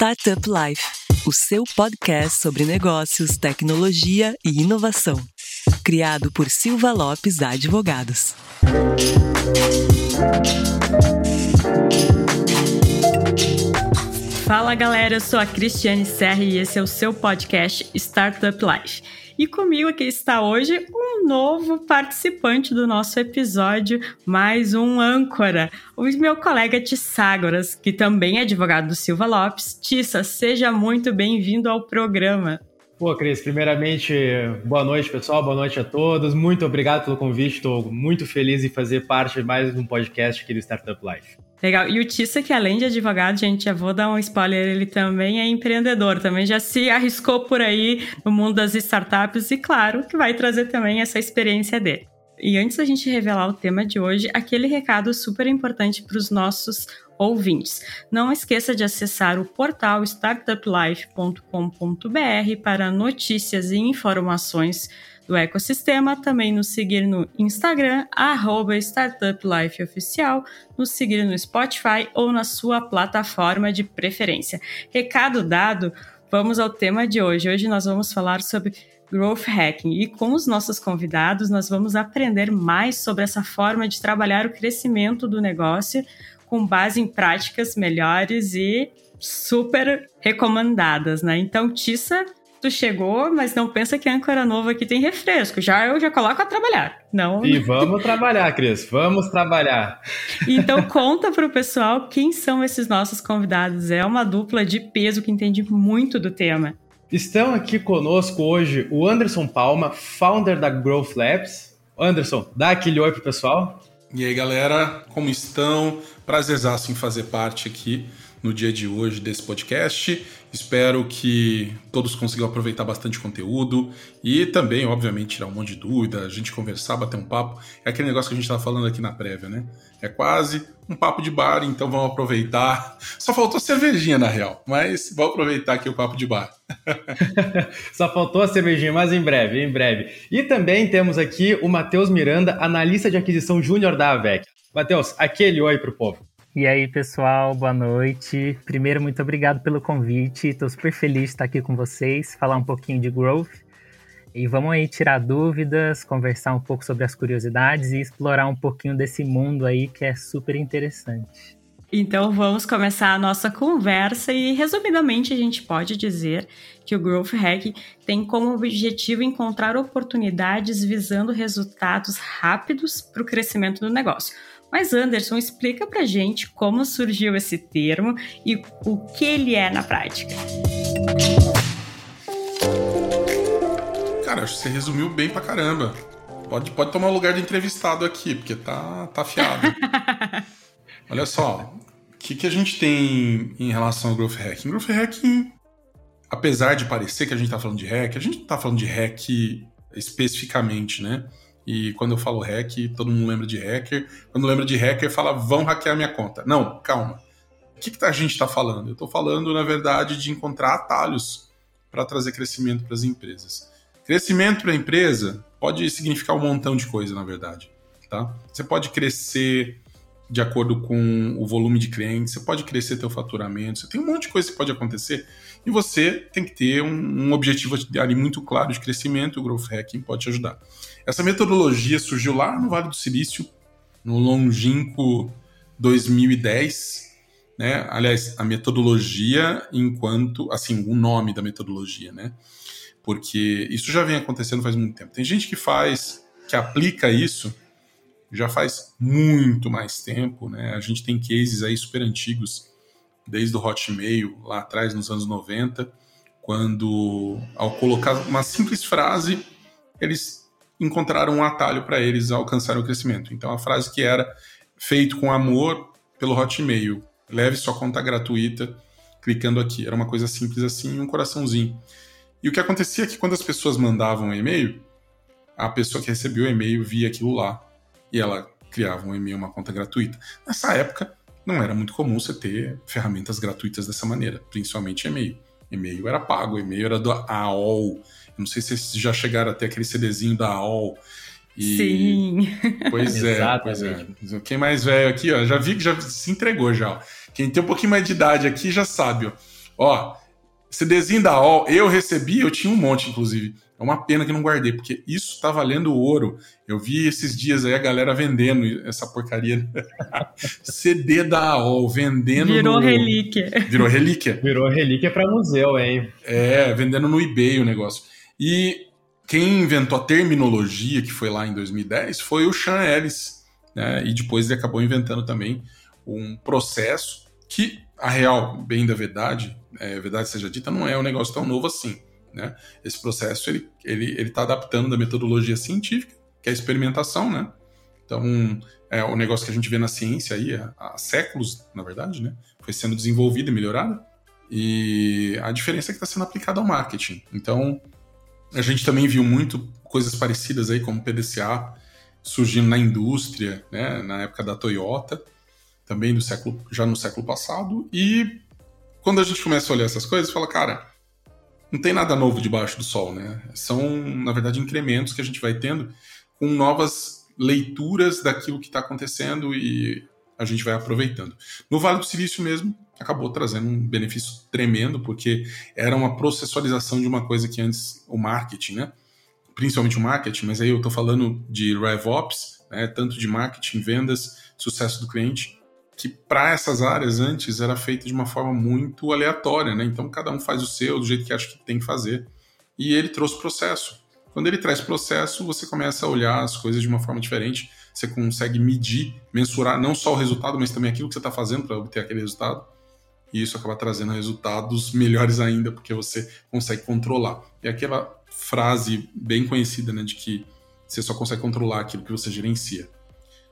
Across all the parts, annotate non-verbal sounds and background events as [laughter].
Startup Life, o seu podcast sobre negócios, tecnologia e inovação. Criado por Silva Lopes Advogados. Fala galera, eu sou a Cristiane Serra e esse é o seu podcast Startup Life. E comigo aqui está hoje um novo participante do nosso episódio, mais um âncora, o meu colega Tisságoras, que também é advogado do Silva Lopes. Tissa, seja muito bem-vindo ao programa. Pô, Cris, primeiramente, boa noite, pessoal, boa noite a todos. Muito obrigado pelo convite, estou muito feliz em fazer parte de mais um podcast aqui do Startup Life. Legal. E o Tissa, que além de advogado, gente, já vou dar um spoiler, ele também é empreendedor, também já se arriscou por aí no mundo das startups e, claro, que vai trazer também essa experiência dele. E antes da gente revelar o tema de hoje, aquele recado super importante para os nossos ouvintes. Não esqueça de acessar o portal startuplife.com.br para notícias e informações do ecossistema, também nos seguir no Instagram, arroba StartupLifeOficial, nos seguir no Spotify ou na sua plataforma de preferência. Recado dado, vamos ao tema de hoje. Hoje nós vamos falar sobre Growth Hacking e com os nossos convidados nós vamos aprender mais sobre essa forma de trabalhar o crescimento do negócio com base em práticas melhores e super recomendadas, né? Então, Tissa, tu chegou, mas não pensa que a âncora nova aqui tem refresco. Já eu já coloco a trabalhar. Não. E vamos trabalhar, Cris. Vamos trabalhar. Então conta para o pessoal quem são esses nossos convidados. É uma dupla de peso que entende muito do tema. Estão aqui conosco hoje o Anderson Palma, founder da Growth Labs. Anderson, dá aquele oi pro pessoal. E aí, galera, como estão? Prazerzaço em fazer parte aqui no dia de hoje desse podcast. Espero que todos consigam aproveitar bastante conteúdo e também, obviamente, tirar um monte de dúvida, a gente conversar, bater um papo. É aquele negócio que a gente estava falando aqui na prévia, né? É quase um papo de bar, então vamos aproveitar. [laughs] Só faltou cervejinha, na real, mas vamos aproveitar aqui o papo de bar. [laughs] Só faltou a cervejinha, mas em breve, em breve. E também temos aqui o Matheus Miranda, analista de aquisição júnior da AVEC. Matheus, aquele oi pro povo. E aí, pessoal, boa noite. Primeiro, muito obrigado pelo convite. Estou super feliz de estar aqui com vocês, falar um pouquinho de growth. E vamos aí tirar dúvidas, conversar um pouco sobre as curiosidades e explorar um pouquinho desse mundo aí que é super interessante. Então vamos começar a nossa conversa e resumidamente a gente pode dizer que o Growth Hack tem como objetivo encontrar oportunidades visando resultados rápidos para o crescimento do negócio. Mas Anderson, explica pra gente como surgiu esse termo e o que ele é na prática. Cara, acho que você resumiu bem pra caramba. Pode, pode tomar o lugar de entrevistado aqui, porque tá, tá afiado. [laughs] Olha só, o que, que a gente tem em relação ao Growth Hacking? Growth Hacking, apesar de parecer que a gente tá falando de hack, a gente não tá falando de hack especificamente, né? E quando eu falo hack, todo mundo lembra de hacker. Quando lembra de hacker, fala, vão hackear minha conta. Não, calma. O que, que a gente está falando? Eu estou falando, na verdade, de encontrar atalhos para trazer crescimento para as empresas. Crescimento para a empresa pode significar um montão de coisa, na verdade. Tá? Você pode crescer de acordo com o volume de clientes, você pode crescer teu faturamento, você tem um monte de coisa que pode acontecer e você tem que ter um, um objetivo ali muito claro de crescimento, o Growth Hacking pode te ajudar. Essa metodologia surgiu lá no Vale do Silício, no longínquo 2010, né? Aliás, a metodologia enquanto, assim, o nome da metodologia, né? Porque isso já vem acontecendo faz muito tempo. Tem gente que faz, que aplica isso já faz muito mais tempo, né? A gente tem cases aí super antigos, desde o Hotmail, lá atrás, nos anos 90, quando, ao colocar uma simples frase, eles encontraram um atalho para eles alcançar o crescimento. Então a frase que era feito com amor pelo Hotmail, leve sua conta gratuita clicando aqui. Era uma coisa simples assim, um coraçãozinho. E o que acontecia é que quando as pessoas mandavam um e-mail, a pessoa que recebeu o e-mail via aquilo lá e ela criava um e-mail, uma conta gratuita. Nessa época, não era muito comum você ter ferramentas gratuitas dessa maneira, principalmente e-mail. E-mail era pago, e-mail era do AOL, não sei se vocês já chegaram até aquele CDzinho da AOL. E... Sim. Pois é, pois é. Quem mais velho aqui, ó, já vi que já se entregou já. Ó. Quem tem um pouquinho mais de idade aqui já sabe, ó. Ó, CDzinho da OL, eu recebi, eu tinha um monte, inclusive. É uma pena que não guardei, porque isso tá valendo ouro. Eu vi esses dias aí a galera vendendo essa porcaria. [laughs] CD da AOL, vendendo. Virou no... relíquia. Virou relíquia. Virou relíquia para museu, hein? É, vendendo no eBay o negócio. E quem inventou a terminologia, que foi lá em 2010, foi o Sean Ellis. Né? E depois ele acabou inventando também um processo que, a real, bem da verdade, é, verdade seja dita, não é um negócio tão novo assim. Né? Esse processo ele está ele, ele tá adaptando da metodologia científica, que é a experimentação. Né? Então, é o negócio que a gente vê na ciência aí há, há séculos, na verdade, né? foi sendo desenvolvido e melhorado. E a diferença é que está sendo aplicada ao marketing. Então, a gente também viu muito coisas parecidas aí, como PDCA surgindo na indústria, né? na época da Toyota, também do século, já no século passado. E quando a gente começa a olhar essas coisas, fala, cara, não tem nada novo debaixo do sol, né? São, na verdade, incrementos que a gente vai tendo com novas leituras daquilo que está acontecendo e a gente vai aproveitando. No Vale do Silício mesmo, acabou trazendo um benefício tremendo, porque era uma processualização de uma coisa que antes o marketing, né? Principalmente o marketing, mas aí eu estou falando de RevOps, né? tanto de marketing, vendas, sucesso do cliente, que para essas áreas antes era feito de uma forma muito aleatória, né? Então cada um faz o seu do jeito que acha que tem que fazer. E ele trouxe processo. Quando ele traz processo, você começa a olhar as coisas de uma forma diferente. Você consegue medir, mensurar não só o resultado, mas também aquilo que você está fazendo para obter aquele resultado. E isso acaba trazendo resultados melhores ainda, porque você consegue controlar. E aquela frase bem conhecida, né, de que você só consegue controlar aquilo que você gerencia.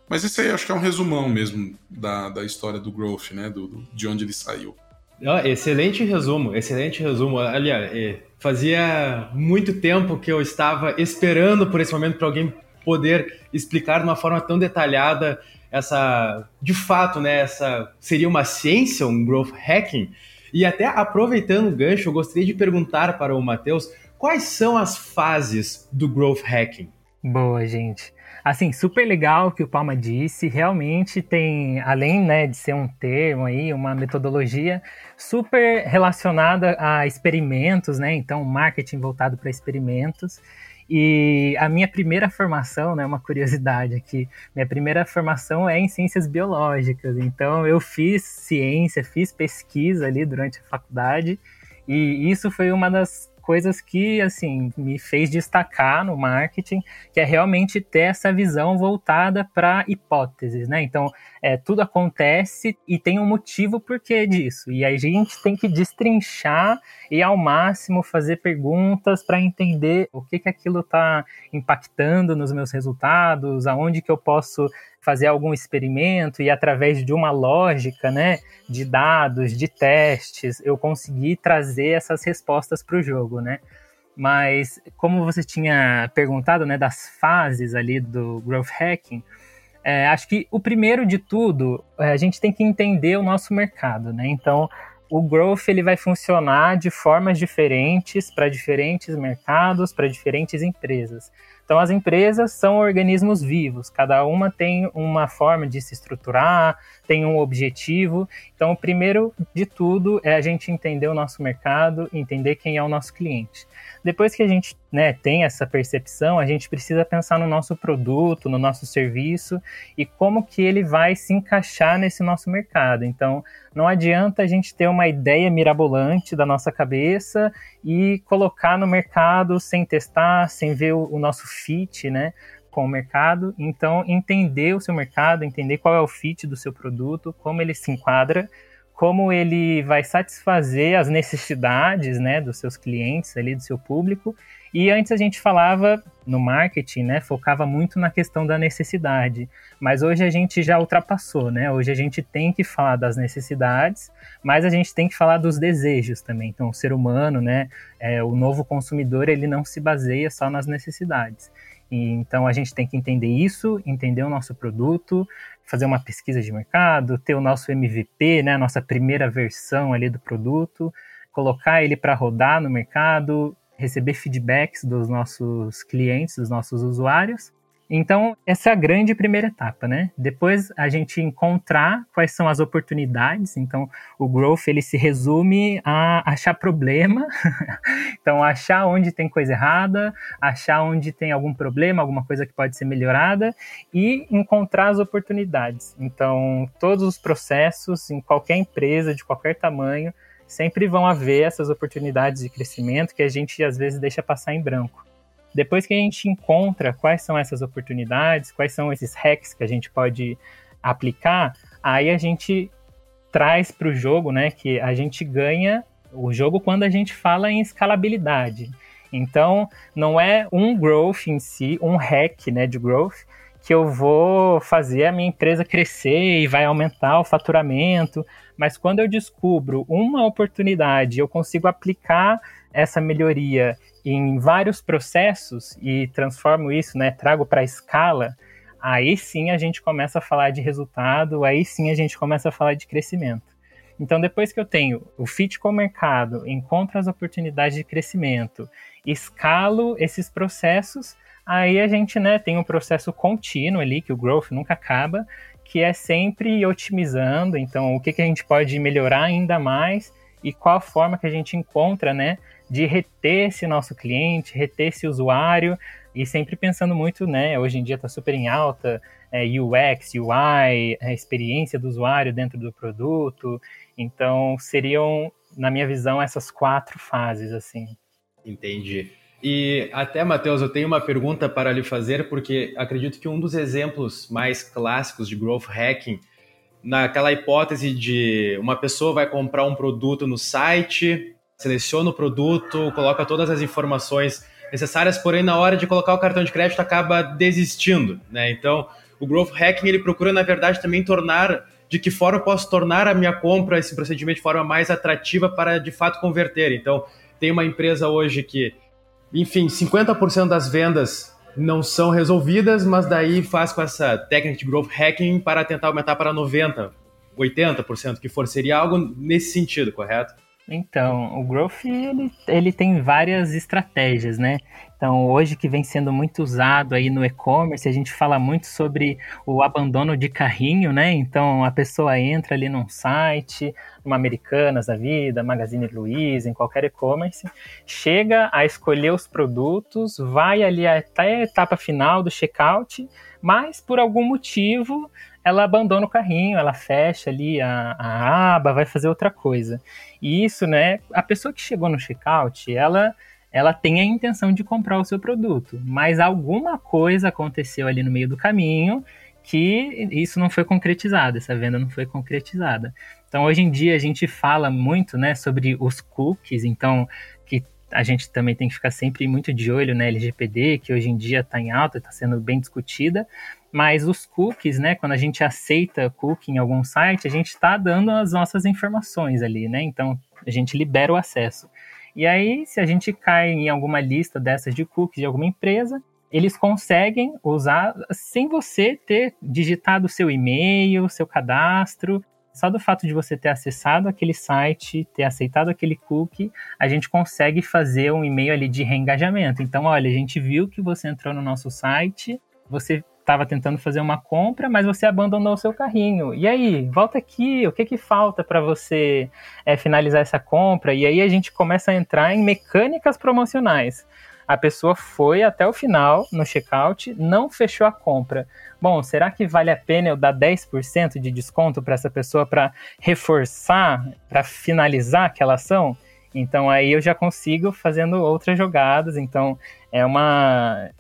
Mas esse aí acho que é um resumão mesmo da, da história do Growth, né? Do, do de onde ele saiu. Excelente resumo, excelente resumo. Aliás, é, fazia muito tempo que eu estava esperando por esse momento para alguém poder explicar de uma forma tão detalhada essa, de fato, né? Essa seria uma ciência, um growth hacking. E até aproveitando o gancho, eu gostaria de perguntar para o Matheus quais são as fases do growth hacking. Boa, gente. Assim, super legal que o Palma disse. Realmente tem, além né, de ser um termo aí, uma metodologia super relacionada a experimentos, né? Então, marketing voltado para experimentos. E a minha primeira formação, né, uma curiosidade aqui, minha primeira formação é em ciências biológicas. Então, eu fiz ciência, fiz pesquisa ali durante a faculdade. E isso foi uma das coisas que, assim, me fez destacar no marketing, que é realmente ter essa visão voltada para hipóteses, né? Então, é, tudo acontece e tem um motivo por que disso. E a gente tem que destrinchar e, ao máximo, fazer perguntas para entender o que, que aquilo está impactando nos meus resultados, aonde que eu posso fazer algum experimento e através de uma lógica, né, de dados, de testes, eu conseguir trazer essas respostas para o jogo, né? Mas como você tinha perguntado, né, das fases ali do growth hacking, é, acho que o primeiro de tudo, é, a gente tem que entender o nosso mercado, né? Então, o growth ele vai funcionar de formas diferentes para diferentes mercados, para diferentes empresas. Então, as empresas são organismos vivos, cada uma tem uma forma de se estruturar, tem um objetivo. Então, o primeiro de tudo é a gente entender o nosso mercado, entender quem é o nosso cliente. Depois que a gente né, tem essa percepção, a gente precisa pensar no nosso produto, no nosso serviço e como que ele vai se encaixar nesse nosso mercado. Então, não adianta a gente ter uma ideia mirabolante da nossa cabeça e colocar no mercado sem testar, sem ver o, o nosso fit, né? com o mercado, então entender o seu mercado, entender qual é o fit do seu produto, como ele se enquadra como ele vai satisfazer as necessidades né, dos seus clientes ali, do seu público. E antes a gente falava no marketing, né, focava muito na questão da necessidade, mas hoje a gente já ultrapassou, né? Hoje a gente tem que falar das necessidades, mas a gente tem que falar dos desejos também. Então, o ser humano, né, é, o novo consumidor, ele não se baseia só nas necessidades. E, então a gente tem que entender isso, entender o nosso produto, fazer uma pesquisa de mercado, ter o nosso MVP, né, nossa primeira versão ali do produto, colocar ele para rodar no mercado, receber feedbacks dos nossos clientes, dos nossos usuários Então, essa é a grande primeira etapa, né? Depois a gente encontrar quais são as oportunidades. Então, o growth ele se resume a achar problema. [laughs] então, achar onde tem coisa errada, achar onde tem algum problema, alguma coisa que pode ser melhorada e encontrar as oportunidades. Então, todos os processos em qualquer empresa de qualquer tamanho sempre vão haver essas oportunidades de crescimento que a gente às vezes deixa passar em branco. Depois que a gente encontra quais são essas oportunidades, quais são esses hacks que a gente pode aplicar, aí a gente traz para o jogo, né, que a gente ganha o jogo quando a gente fala em escalabilidade. Então, não é um growth em si, um hack, né, de growth, que eu vou fazer a minha empresa crescer e vai aumentar o faturamento, mas quando eu descubro uma oportunidade, eu consigo aplicar essa melhoria em vários processos e transformo isso, né, trago para a escala, aí sim a gente começa a falar de resultado, aí sim a gente começa a falar de crescimento. Então, depois que eu tenho o fit com o mercado, encontro as oportunidades de crescimento, escalo esses processos, aí a gente né, tem um processo contínuo ali, que o growth nunca acaba, que é sempre otimizando. Então, o que, que a gente pode melhorar ainda mais e qual a forma que a gente encontra, né, de reter esse nosso cliente, reter esse usuário e sempre pensando muito, né? Hoje em dia está super em alta é, UX, UI, a experiência do usuário dentro do produto. Então seriam, na minha visão, essas quatro fases assim. Entendi. E até, Matheus, eu tenho uma pergunta para lhe fazer, porque acredito que um dos exemplos mais clássicos de growth hacking, naquela hipótese de uma pessoa vai comprar um produto no site, seleciona o produto, coloca todas as informações necessárias, porém na hora de colocar o cartão de crédito acaba desistindo, né? Então, o growth hacking ele procura na verdade também tornar de que forma eu posso tornar a minha compra esse procedimento de forma mais atrativa para de fato converter. Então, tem uma empresa hoje que, enfim, 50% das vendas não são resolvidas, mas daí faz com essa técnica de growth hacking para tentar aumentar para 90, 80%, que for seria algo nesse sentido, correto? Então, o Growth ele, ele tem várias estratégias, né? Então, hoje que vem sendo muito usado aí no e-commerce, a gente fala muito sobre o abandono de carrinho, né? Então, a pessoa entra ali num site, uma Americanas da vida, Magazine Luiza, em qualquer e-commerce, chega a escolher os produtos, vai ali até a etapa final do checkout, mas por algum motivo ela abandona o carrinho, ela fecha ali a, a aba, vai fazer outra coisa. E isso, né, a pessoa que chegou no checkout, ela ela tem a intenção de comprar o seu produto, mas alguma coisa aconteceu ali no meio do caminho que isso não foi concretizado, essa venda não foi concretizada. Então, hoje em dia a gente fala muito, né, sobre os cookies, então que a gente também tem que ficar sempre muito de olho na LGPD, que hoje em dia está em alta, está sendo bem discutida, mas os cookies, né, quando a gente aceita cookie em algum site, a gente está dando as nossas informações ali, né? Então a gente libera o acesso. E aí, se a gente cai em alguma lista dessas de cookies de alguma empresa, eles conseguem usar sem você ter digitado seu e-mail, seu cadastro. Só do fato de você ter acessado aquele site, ter aceitado aquele cookie, a gente consegue fazer um e-mail ali de reengajamento. Então, olha, a gente viu que você entrou no nosso site, você estava tentando fazer uma compra, mas você abandonou o seu carrinho. E aí, volta aqui, o que que falta para você é, finalizar essa compra? E aí a gente começa a entrar em mecânicas promocionais. A pessoa foi até o final no checkout, não fechou a compra. Bom, será que vale a pena eu dar 10% de desconto para essa pessoa para reforçar, para finalizar aquela ação? Então aí eu já consigo fazendo outras jogadas. Então é uma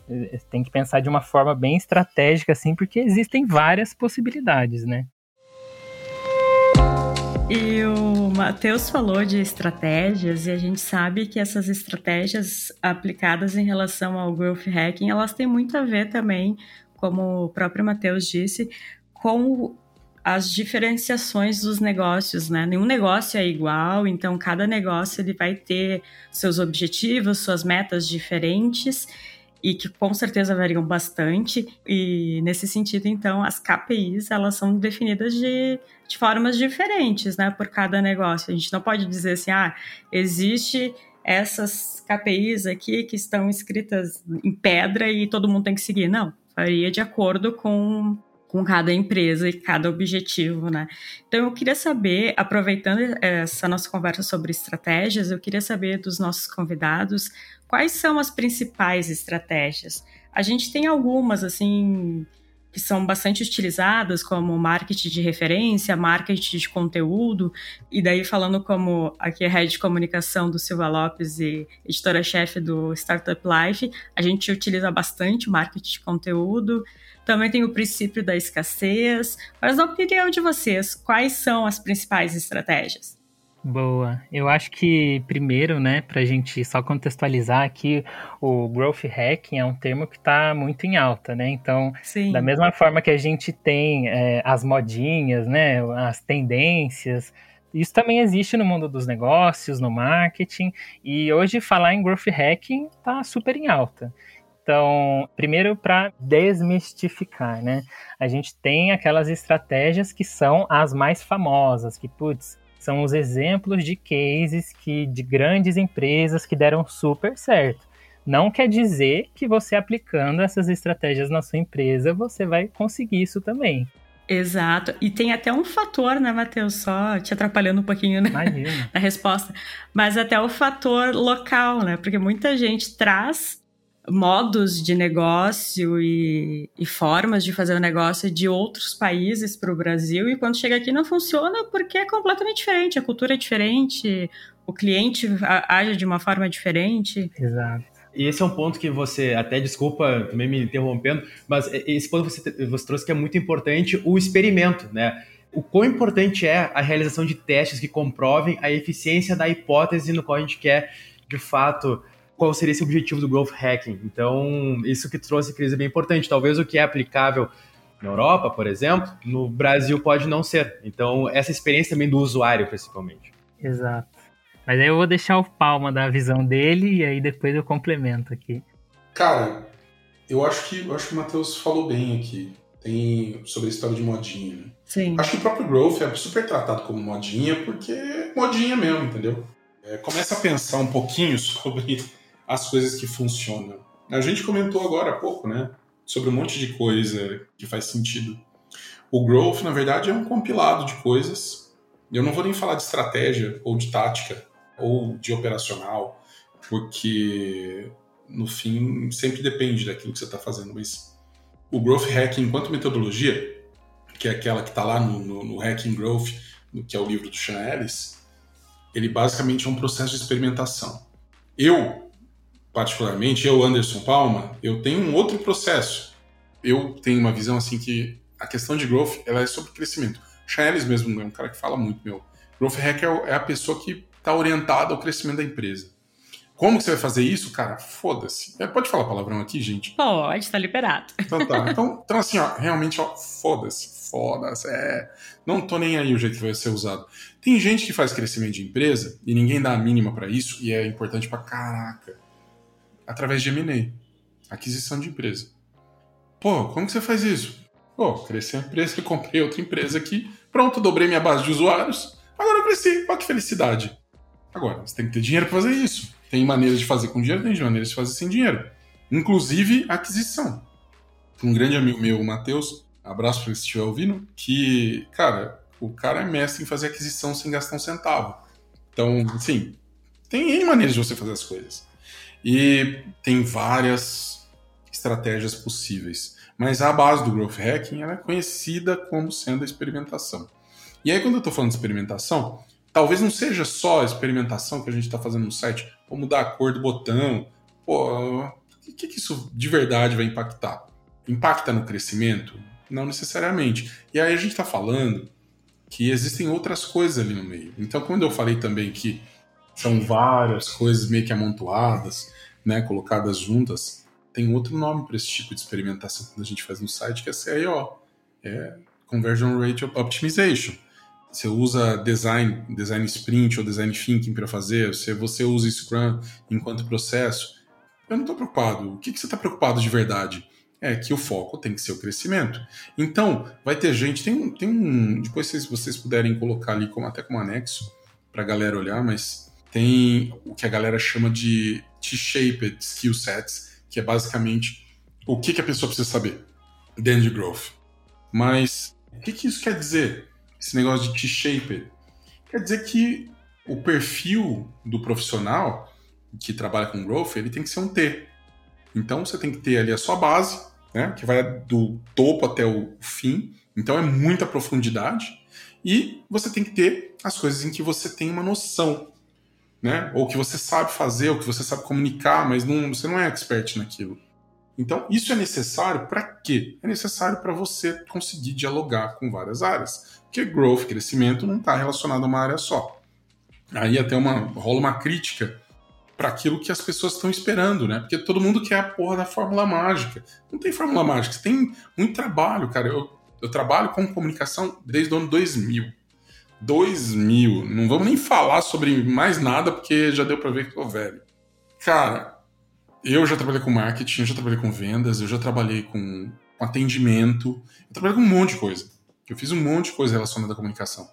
tem que pensar de uma forma bem estratégica assim, porque existem várias possibilidades, né? E o Matheus falou de estratégias e a gente sabe que essas estratégias aplicadas em relação ao growth hacking, elas têm muito a ver também, como o próprio Matheus disse, com as diferenciações dos negócios, né? Nenhum negócio é igual, então cada negócio ele vai ter seus objetivos, suas metas diferentes e que com certeza variam bastante. E nesse sentido, então, as KPIs elas são definidas de, de formas diferentes, né? Por cada negócio. A gente não pode dizer assim, ah, existe essas KPIs aqui que estão escritas em pedra e todo mundo tem que seguir. Não, varia de acordo com com cada empresa e cada objetivo, né? Então eu queria saber, aproveitando essa nossa conversa sobre estratégias, eu queria saber dos nossos convidados quais são as principais estratégias. A gente tem algumas assim que são bastante utilizadas, como marketing de referência, marketing de conteúdo, e daí falando como aqui é head de comunicação do Silva Lopes e editora-chefe do Startup Life, a gente utiliza bastante marketing de conteúdo, também tem o princípio da escassez, mas na opinião de vocês, quais são as principais estratégias? Boa. Eu acho que, primeiro, né, para a gente só contextualizar aqui, o growth hacking é um termo que está muito em alta, né? Então, Sim. da mesma forma que a gente tem é, as modinhas, né, as tendências, isso também existe no mundo dos negócios, no marketing, e hoje falar em growth hacking está super em alta. Então, primeiro para desmistificar, né? A gente tem aquelas estratégias que são as mais famosas, que putz, são os exemplos de cases que de grandes empresas que deram super certo. Não quer dizer que você aplicando essas estratégias na sua empresa, você vai conseguir isso também. Exato. E tem até um fator, né, Matheus? Só te atrapalhando um pouquinho né? [laughs] na resposta. Mas até o fator local, né? Porque muita gente traz modos de negócio e, e, formas de fazer o negócio de outros países para o Brasil e quando chega aqui não funciona porque é completamente diferente, a cultura é diferente, o cliente age de uma forma diferente. Exato. E esse é um ponto que você, até desculpa também me interrompendo, mas esse ponto você, você trouxe que é muito importante, o experimento, né? O quão importante é a realização de testes que comprovem a eficiência da hipótese no qual a gente quer, de fato, qual seria esse objetivo do growth hacking. Então, isso que trouxe crise é bem importante. Talvez o que é aplicável na Europa, por exemplo, no Brasil pode não ser. Então, essa experiência também do usuário, principalmente. Exato. Mas aí eu vou deixar o Palma da visão dele e aí depois eu complemento aqui. Cara, eu acho que eu acho que o Matheus falou bem aqui. Tem sobre a história de modinha. Né? Sim. Acho que o próprio growth é super tratado como modinha porque é modinha mesmo, entendeu? É, começa a pensar um pouquinho sobre as coisas que funcionam. A gente comentou agora há pouco, né? Sobre um monte de coisa que faz sentido. O growth, na verdade, é um compilado de coisas. Eu não vou nem falar de estratégia ou de tática ou de operacional, porque no fim sempre depende daquilo que você está fazendo. Mas o growth hacking, enquanto metodologia, que é aquela que está lá no, no, no Hacking Growth, que é o livro do Sean Ellis, ele basicamente é um processo de experimentação. Eu particularmente, eu, Anderson Palma, eu tenho um outro processo. Eu tenho uma visão assim que a questão de growth ela é sobre crescimento. Chaelis mesmo é um cara que fala muito, meu. Growth hacker é a pessoa que está orientada ao crescimento da empresa. Como que você vai fazer isso, cara? Foda-se. É, pode falar palavrão aqui, gente? Pode, tá liberado. Então tá. Então, então assim, ó, realmente, ó, foda-se. Foda-se. É... Não tô nem aí o jeito que vai ser usado. Tem gente que faz crescimento de empresa e ninguém dá a mínima para isso e é importante pra caraca através de M&A, aquisição de empresa. Pô, como que você faz isso? Pô, cresci a empresa, [laughs] comprei outra empresa aqui, pronto, dobrei minha base de usuários, agora eu cresci, olha que felicidade. Agora, você tem que ter dinheiro para fazer isso. Tem maneiras de fazer com dinheiro, tem maneiras de fazer sem dinheiro. Inclusive aquisição. Um grande amigo meu, o Matheus, abraço para ele se estiver ouvindo, que, cara, o cara é mestre em fazer aquisição sem gastar um centavo. Então, assim, tem maneiras de você fazer as coisas. E tem várias estratégias possíveis. Mas a base do growth hacking é conhecida como sendo a experimentação. E aí, quando eu estou falando de experimentação, talvez não seja só a experimentação que a gente está fazendo no site, ou mudar a cor do botão. Pô, o que, que isso de verdade vai impactar? Impacta no crescimento? Não necessariamente. E aí a gente está falando que existem outras coisas ali no meio. Então, quando eu falei também que são várias coisas meio que amontoadas, né, colocadas juntas. Tem outro nome para esse tipo de experimentação que a gente faz no site, que é CIO, é Conversion Rate Optimization. Você usa design, design sprint ou design thinking para fazer, se você usa Scrum enquanto processo. Eu não estou preocupado. O que, que você está preocupado de verdade? É que o foco tem que ser o crescimento. Então, vai ter gente, tem um. Tem um depois, se vocês puderem colocar ali como, até como anexo para a galera olhar, mas tem o que a galera chama de T-shaped skill sets, que é basicamente o que, que a pessoa precisa saber. dentro de growth. Mas o que, que isso quer dizer? Esse negócio de T-shaped? Quer dizer que o perfil do profissional que trabalha com growth, ele tem que ser um T. Então você tem que ter ali a sua base, né, que vai do topo até o fim. Então é muita profundidade. E você tem que ter as coisas em que você tem uma noção, né? Ou que você sabe fazer, ou que você sabe comunicar, mas não, você não é expert naquilo. Então, isso é necessário para quê? É necessário para você conseguir dialogar com várias áreas. Porque growth, crescimento, não está relacionado a uma área só. Aí até uma, rola uma crítica para aquilo que as pessoas estão esperando, né? Porque todo mundo quer a porra da fórmula mágica. Não tem fórmula mágica, você tem muito trabalho, cara. Eu, eu trabalho com comunicação desde o ano 2000. 2000. Não vamos nem falar sobre mais nada, porque já deu para ver que tô velho. Cara, eu já trabalhei com marketing, eu já trabalhei com vendas, eu já trabalhei com, atendimento, eu trabalhei com um monte de coisa. Eu fiz um monte de coisa relacionada à comunicação.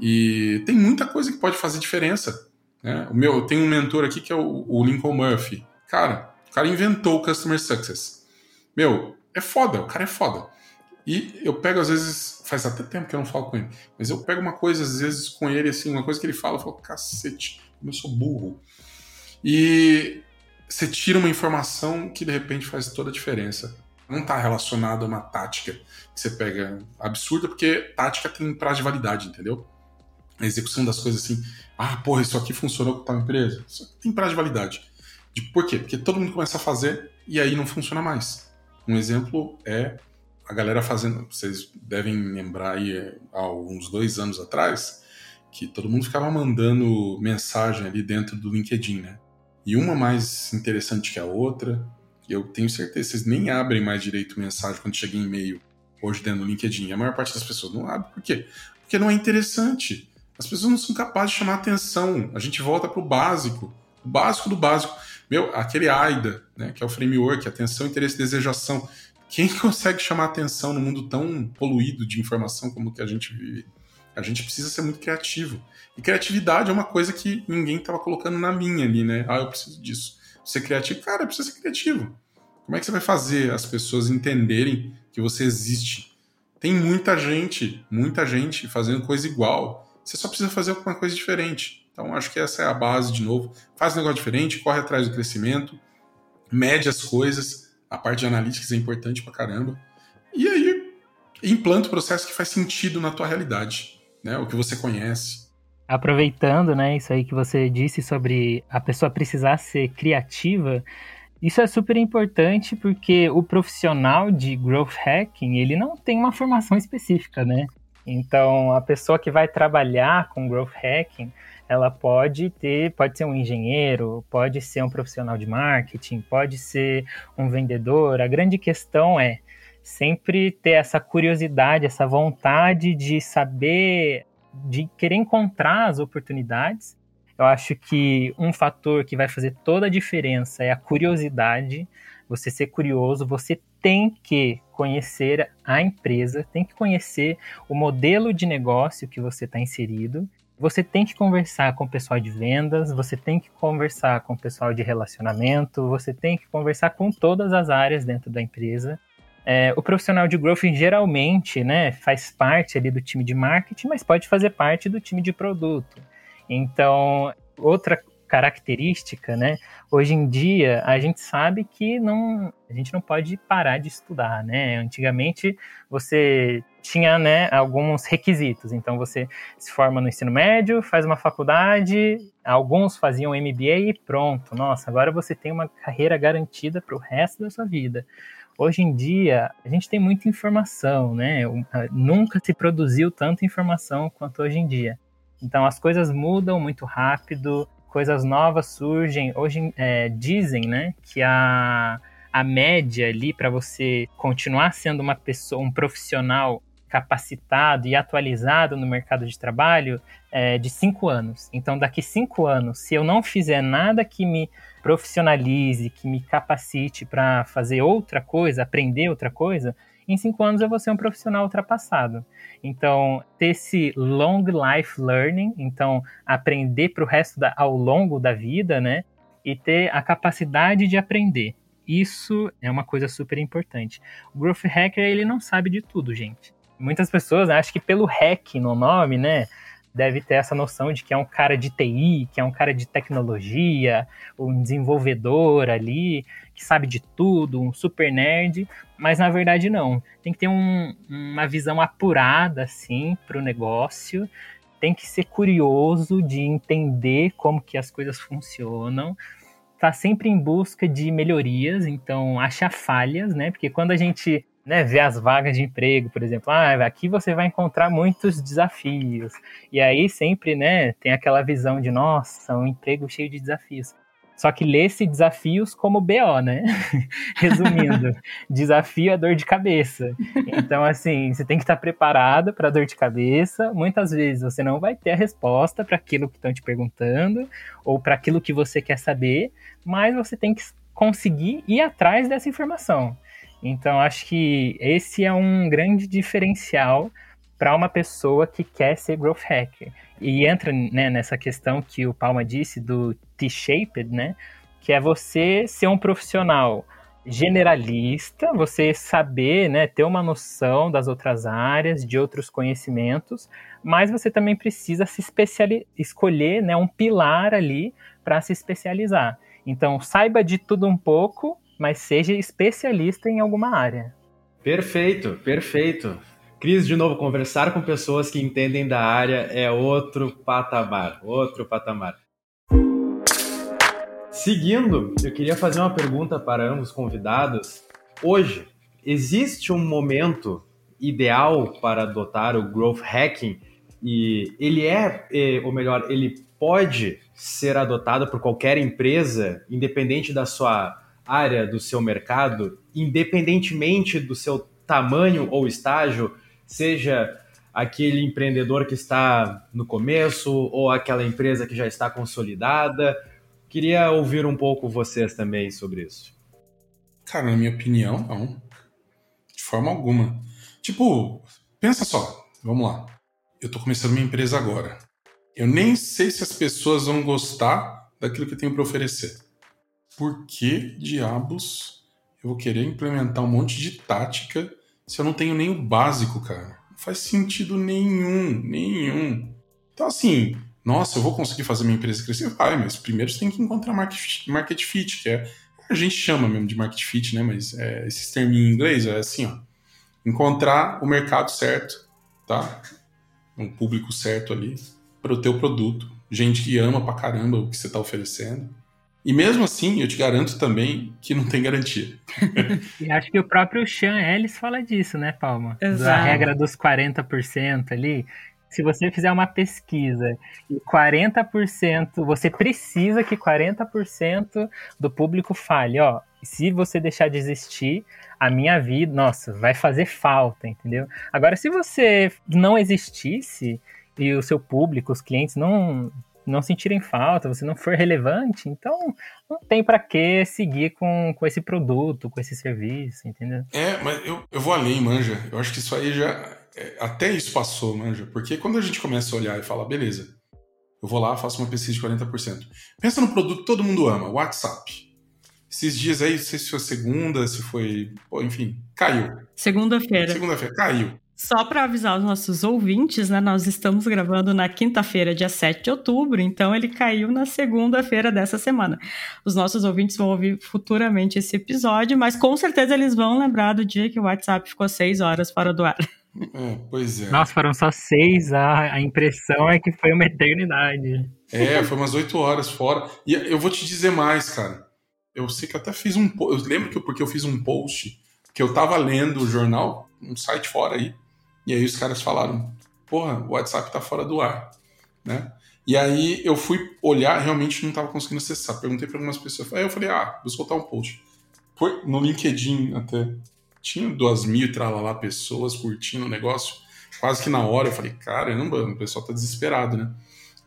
E tem muita coisa que pode fazer diferença. Né? O meu, eu tenho um mentor aqui que é o, o Lincoln Murphy. Cara, o cara inventou o Customer Success. Meu, é foda, o cara é foda. E eu pego, às vezes, faz até tempo que eu não falo com ele, mas eu pego uma coisa, às vezes, com ele, assim, uma coisa que ele fala, eu falo, cacete, eu sou burro. E você tira uma informação que de repente faz toda a diferença. Não está relacionado a uma tática que você pega absurda, porque tática tem prazo de validade, entendeu? A execução das coisas assim, ah, porra, isso aqui funcionou com tal empresa. Isso tem prazo de validade. De, por quê? Porque todo mundo começa a fazer e aí não funciona mais. Um exemplo é a galera fazendo. Vocês devem lembrar aí há uns dois anos atrás que todo mundo ficava mandando mensagem ali dentro do LinkedIn, né? e uma mais interessante que a outra. Eu tenho certeza, vocês nem abrem mais direito mensagem quando chega em e-mail hoje dentro do LinkedIn. A maior parte das pessoas não abre. Por quê? Porque não é interessante. As pessoas não são capazes de chamar atenção. A gente volta para o básico. O básico do básico. Meu, aquele AIDA, né, que é o framework, atenção, interesse desejação. Quem [laughs] consegue chamar atenção no mundo tão poluído de informação como que a gente vive? A gente precisa ser muito criativo. E criatividade é uma coisa que ninguém estava colocando na minha ali, né? Ah, eu preciso disso. Ser criativo, cara, precisa ser criativo. Como é que você vai fazer as pessoas entenderem que você existe? Tem muita gente, muita gente fazendo coisa igual. Você só precisa fazer alguma coisa diferente. Então, acho que essa é a base, de novo. Faz um negócio diferente, corre atrás do crescimento, mede as coisas. A parte de analytics é importante pra caramba. E aí, implanta o processo que faz sentido na tua realidade né? O que você conhece. Aproveitando, né, isso aí que você disse sobre a pessoa precisar ser criativa, isso é super importante porque o profissional de growth hacking, ele não tem uma formação específica, né? Então, a pessoa que vai trabalhar com growth hacking, ela pode ter, pode ser um engenheiro, pode ser um profissional de marketing, pode ser um vendedor. A grande questão é sempre ter essa curiosidade, essa vontade de saber, de querer encontrar as oportunidades. Eu acho que um fator que vai fazer toda a diferença é a curiosidade. Você ser curioso, você tem que conhecer a empresa, tem que conhecer o modelo de negócio que você está inserido. Você tem que conversar com o pessoal de vendas, você tem que conversar com o pessoal de relacionamento, você tem que conversar com todas as áreas dentro da empresa. É, o profissional de growth geralmente né, faz parte ali do time de marketing, mas pode fazer parte do time de produto. Então, outra característica, né? Hoje em dia a gente sabe que não, a gente não pode parar de estudar, né? Antigamente você tinha, né, alguns requisitos. Então você se forma no ensino médio, faz uma faculdade, alguns faziam MBA e pronto. Nossa, agora você tem uma carreira garantida para o resto da sua vida. Hoje em dia, a gente tem muita informação, né? Nunca se produziu tanta informação quanto hoje em dia. Então, as coisas mudam muito rápido, coisas novas surgem. Hoje, é, dizem, né, que a, a média ali para você continuar sendo uma pessoa, um profissional capacitado e atualizado no mercado de trabalho é de cinco anos. Então, daqui cinco anos, se eu não fizer nada que me profissionalize, que me capacite para fazer outra coisa, aprender outra coisa, em cinco anos eu vou ser um profissional ultrapassado. Então, ter esse long life learning, então aprender para o resto da, ao longo da vida, né? E ter a capacidade de aprender. isso é uma coisa super importante. O Growth Hacker, ele não sabe de tudo, gente. Muitas pessoas acham que pelo hack no nome, né, deve ter essa noção de que é um cara de TI, que é um cara de tecnologia, um desenvolvedor ali, que sabe de tudo, um super nerd, mas na verdade não. Tem que ter um, uma visão apurada, assim, para o negócio, tem que ser curioso de entender como que as coisas funcionam, tá sempre em busca de melhorias, então achar falhas, né? Porque quando a gente né, vê as vagas de emprego, por exemplo, ah, aqui você vai encontrar muitos desafios. E aí sempre, né, tem aquela visão de, nossa, um emprego cheio de desafios. Só que lê-se desafios como BO, né? [laughs] Resumindo, [laughs] desafio é dor de cabeça. Então, assim, você tem que estar preparado para dor de cabeça. Muitas vezes você não vai ter a resposta para aquilo que estão te perguntando ou para aquilo que você quer saber, mas você tem que conseguir ir atrás dessa informação. Então, acho que esse é um grande diferencial para uma pessoa que quer ser growth hacker. E entra né, nessa questão que o Palma disse do T-shaped, né? Que é você ser um profissional generalista, você saber, né, ter uma noção das outras áreas, de outros conhecimentos, mas você também precisa se especializar, escolher, né, um pilar ali para se especializar. Então, saiba de tudo um pouco, mas seja especialista em alguma área. Perfeito, perfeito. Cris, de novo, conversar com pessoas que entendem da área é outro patamar, outro patamar. Seguindo, eu queria fazer uma pergunta para ambos convidados. Hoje, existe um momento ideal para adotar o growth hacking e ele é, é, ou melhor, ele pode ser adotado por qualquer empresa, independente da sua área, do seu mercado, independentemente do seu tamanho ou estágio, seja aquele empreendedor que está no começo ou aquela empresa que já está consolidada. Queria ouvir um pouco vocês também sobre isso. Cara, na minha opinião, não. De forma alguma. Tipo, pensa só, vamos lá. Eu tô começando minha empresa agora. Eu nem sei se as pessoas vão gostar daquilo que eu tenho para oferecer. Por que diabos eu vou querer implementar um monte de tática se eu não tenho nem o básico, cara? Não faz sentido nenhum, nenhum. Então, assim, nossa, eu vou conseguir fazer minha empresa crescer? Vai, mas primeiro você tem que encontrar market, market fit, que é. A gente chama mesmo de market fit, né? Mas é, esses termos em inglês é assim, ó. Encontrar o mercado certo, tá? Um público certo ali para o teu produto. Gente que ama pra caramba o que você está oferecendo. E mesmo assim, eu te garanto também que não tem garantia. [laughs] e acho que o próprio Sean Ellis fala disso, né, Palma? Exato. A regra dos 40% ali. Se você fizer uma pesquisa e 40%, você precisa que 40% do público fale, ó, se você deixar de existir, a minha vida, nossa, vai fazer falta, entendeu? Agora, se você não existisse e o seu público, os clientes não não sentirem falta, você não for relevante, então não tem para que seguir com, com esse produto, com esse serviço, entendeu? É, mas eu, eu vou além, manja. Eu acho que isso aí já. É, até isso passou, manja. Porque quando a gente começa a olhar e fala, beleza, eu vou lá, faço uma pesquisa de 40%. Pensa no produto que todo mundo ama, WhatsApp. Esses dias aí, não sei se foi segunda, se foi. Pô, enfim, caiu. Segunda-feira. Segunda-feira, caiu. Só para avisar os nossos ouvintes, né? Nós estamos gravando na quinta-feira, dia 7 de outubro, então ele caiu na segunda-feira dessa semana. Os nossos ouvintes vão ouvir futuramente esse episódio, mas com certeza eles vão lembrar do dia que o WhatsApp ficou seis horas fora do ar. É, pois é. Nossa, foram só seis, a, a impressão é que foi uma eternidade. É, foi umas oito horas fora. E eu vou te dizer mais, cara. Eu sei que até fiz um. Eu lembro que porque eu fiz um post que eu tava lendo o jornal, um site fora aí e aí os caras falaram, porra, o WhatsApp tá fora do ar, né? E aí eu fui olhar, realmente não estava conseguindo acessar. Perguntei para algumas pessoas. Aí eu falei, ah, vou soltar um post. Foi no LinkedIn até. Tinha duas mil lá pessoas curtindo o negócio. Quase que na hora eu falei, caramba, o pessoal tá desesperado, né?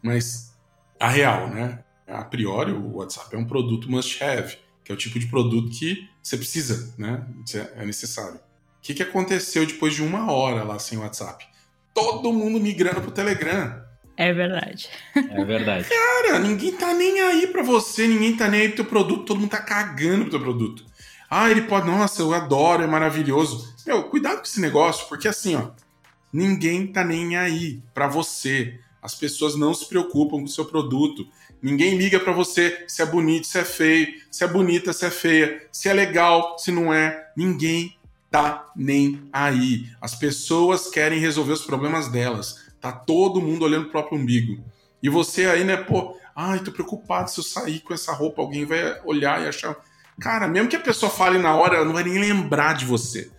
Mas a real, né? A priori, o WhatsApp é um produto must have, que é o tipo de produto que você precisa, né? É necessário. O que, que aconteceu depois de uma hora lá sem WhatsApp? Todo mundo migrando pro Telegram. É verdade. É verdade. [laughs] Cara, ninguém tá nem aí pra você, ninguém tá nem aí pro teu produto, todo mundo tá cagando pro teu produto. Ah, ele pode, nossa, eu adoro, é maravilhoso. Meu, cuidado com esse negócio, porque assim, ó, ninguém tá nem aí para você. As pessoas não se preocupam com o seu produto. Ninguém liga para você se é bonito, se é feio, se é bonita, se é feia, se é legal, se não é. Ninguém tá nem aí. As pessoas querem resolver os problemas delas. Tá todo mundo olhando pro próprio umbigo. E você aí, né, pô, ai, tô preocupado se eu sair com essa roupa, alguém vai olhar e achar. Cara, mesmo que a pessoa fale na hora, ela não vai nem lembrar de você.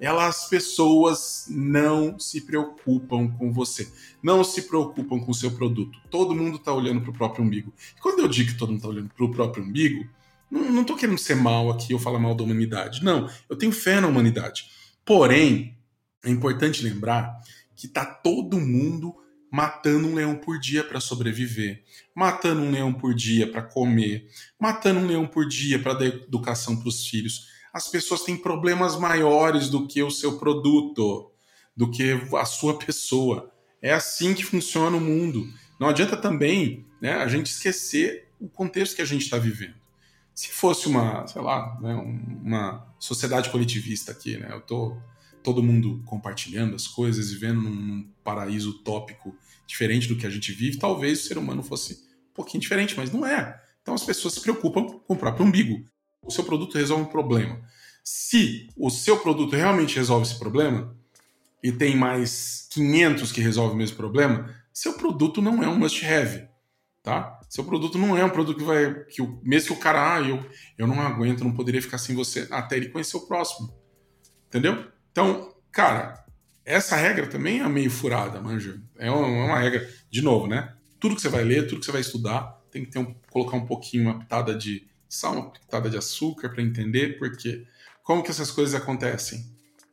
Elas, pessoas não se preocupam com você. Não se preocupam com o seu produto. Todo mundo tá olhando pro próprio umbigo. E quando eu digo que todo mundo tá olhando pro próprio umbigo, não, não tô querendo ser mal aqui ou falar mal da humanidade. Não, eu tenho fé na humanidade. Porém, é importante lembrar que tá todo mundo matando um leão por dia para sobreviver, matando um leão por dia para comer, matando um leão por dia para dar educação para os filhos. As pessoas têm problemas maiores do que o seu produto, do que a sua pessoa. É assim que funciona o mundo. Não adianta também né, a gente esquecer o contexto que a gente está vivendo. Se fosse uma, sei lá, né, uma sociedade coletivista aqui, né, eu tô todo mundo compartilhando as coisas, vivendo num, num paraíso utópico diferente do que a gente vive, talvez o ser humano fosse um pouquinho diferente, mas não é. Então as pessoas se preocupam com o próprio umbigo. O seu produto resolve um problema. Se o seu produto realmente resolve esse problema, e tem mais 500 que resolvem o mesmo problema, seu produto não é um must-have, tá? Seu produto não é um produto que vai... que o, mesmo que o cara, ah, eu, eu não aguento, não poderia ficar sem você, até ele conhecer o próximo. Entendeu? Então, cara, essa regra também é meio furada, manja. É uma, é uma, regra, de novo, né? Tudo que você vai ler, tudo que você vai estudar, tem que ter um, colocar um pouquinho, uma pitada de sal, uma pitada de açúcar para entender porque como que essas coisas acontecem.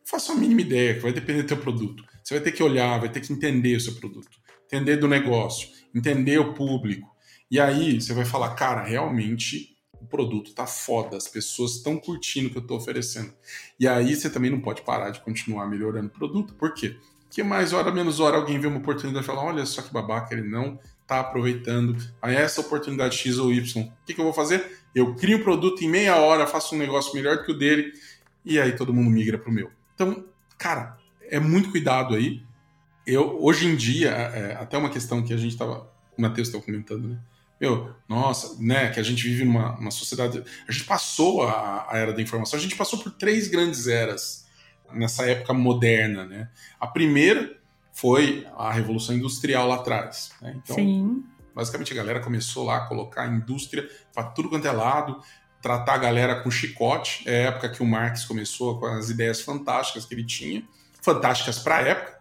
Faça uma mínima ideia, que vai depender do teu produto. Você vai ter que olhar, vai ter que entender o seu produto, entender do negócio, entender o público. E aí você vai falar, cara, realmente o produto tá foda, as pessoas estão curtindo o que eu tô oferecendo. E aí você também não pode parar de continuar melhorando o produto, por quê? Porque mais hora menos hora alguém vê uma oportunidade e fala: olha só que babaca, ele não tá aproveitando a essa oportunidade X ou Y. O que, que eu vou fazer? Eu crio um produto em meia hora, faço um negócio melhor do que o dele, e aí todo mundo migra pro meu. Então, cara, é muito cuidado aí. Eu, hoje em dia, é, até uma questão que a gente tava. O Matheus estava comentando, né? Meu, nossa, né, que a gente vive numa, numa sociedade. A gente passou a, a, era da informação, a gente passou por três grandes eras nessa época moderna, né? A primeira foi a Revolução Industrial lá atrás. Né? Então, Sim. basicamente a galera começou lá a colocar a indústria para tudo quanto é lado, tratar a galera com chicote. É a época que o Marx começou com as ideias fantásticas que ele tinha, fantásticas para a época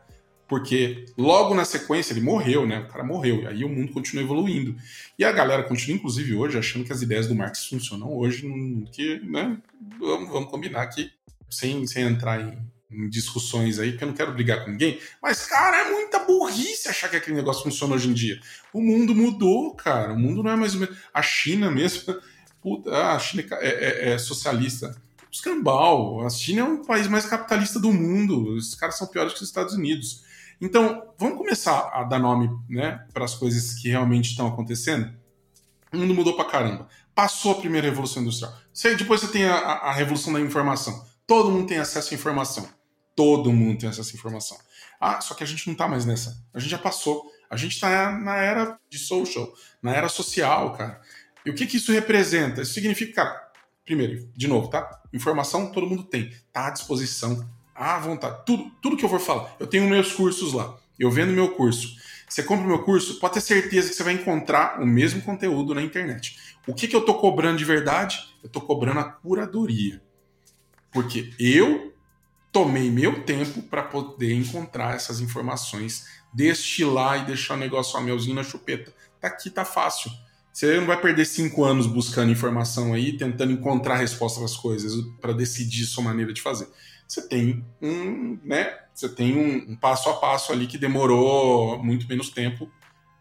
porque logo na sequência ele morreu, né? O cara morreu, e aí o mundo continua evoluindo. E a galera continua, inclusive, hoje, achando que as ideias do Marx funcionam hoje, que, né? Vamos, vamos combinar aqui, sem, sem entrar em, em, discussões aí, porque eu não quero brigar com ninguém, mas, cara, é muita burrice achar que aquele negócio funciona hoje em dia. O mundo mudou, cara. O mundo não é mais o mesmo. A China mesmo. [laughs] Puta, a China é, é, é socialista escambau. A China é um país mais capitalista do mundo. Os caras são piores que os Estados Unidos. Então, vamos começar a dar nome né, para as coisas que realmente estão acontecendo? O mundo mudou para caramba. Passou a primeira revolução industrial. Depois você tem a, a, revolução da informação. Todo mundo tem acesso à informação. Todo mundo tem acesso à informação. Ah, só que a gente não está mais nessa. A gente já passou. A gente está na era de social, na era social, cara. E o que, que isso representa? Isso significa, cara, primeiro, de novo, tá? Informação todo mundo tem. Tá à disposição à vontade. Tudo, tudo que eu for falar. Eu tenho meus cursos lá. Eu vendo meu curso. Você compra o meu curso, pode ter certeza que você vai encontrar o mesmo conteúdo na internet. O que, que eu estou cobrando de verdade? Eu estou cobrando a curadoria. Porque eu tomei meu tempo para poder encontrar essas informações, destilar e deixar o negócio a melzinho na chupeta. Tá aqui, tá fácil. Você não vai perder cinco anos buscando informação aí, tentando encontrar resposta para as coisas para decidir sua maneira de fazer você tem um, né, você tem um, um, passo a passo ali que demorou muito menos tempo,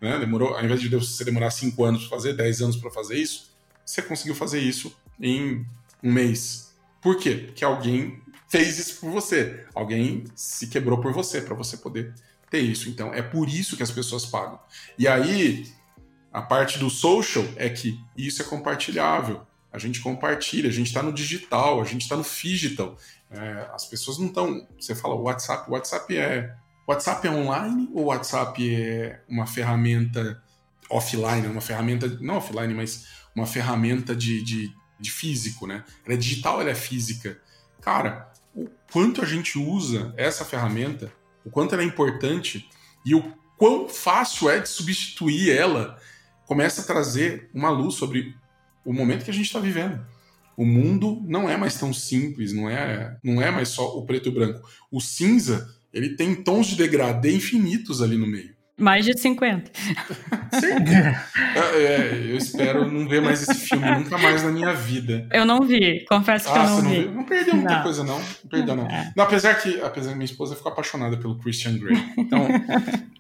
né? Demorou, ao invés de você demorar 5 anos para fazer, 10 anos para fazer isso, você conseguiu fazer isso em um mês. Por quê? Porque alguém fez isso por você, alguém se quebrou por você para você poder ter isso. Então, é por isso que as pessoas pagam. E aí, a parte do social é que isso é compartilhável. A gente compartilha, a gente está no digital, a gente está no digital. É, as pessoas não estão. Você fala WhatsApp, WhatsApp é. WhatsApp é online ou WhatsApp é uma ferramenta offline, uma ferramenta. Não offline, mas uma ferramenta de, de, de físico, né? Ela é digital, ela é física. Cara, o quanto a gente usa essa ferramenta, o quanto ela é importante e o quão fácil é de substituir ela, começa a trazer uma luz sobre o momento que a gente está vivendo. O mundo não é mais tão simples, não é, não é mais só o preto e branco. O cinza, ele tem tons de degradê infinitos ali no meio. Mais de 50. é, é, eu espero não ver mais esse filme nunca mais na minha vida. Eu não vi, confesso que ah, eu não, não vi. Não perdeu muita não. coisa, não. Não perdeu, não. É. não. Apesar que apesar que minha esposa ficou apaixonada pelo Christian Grey. Então,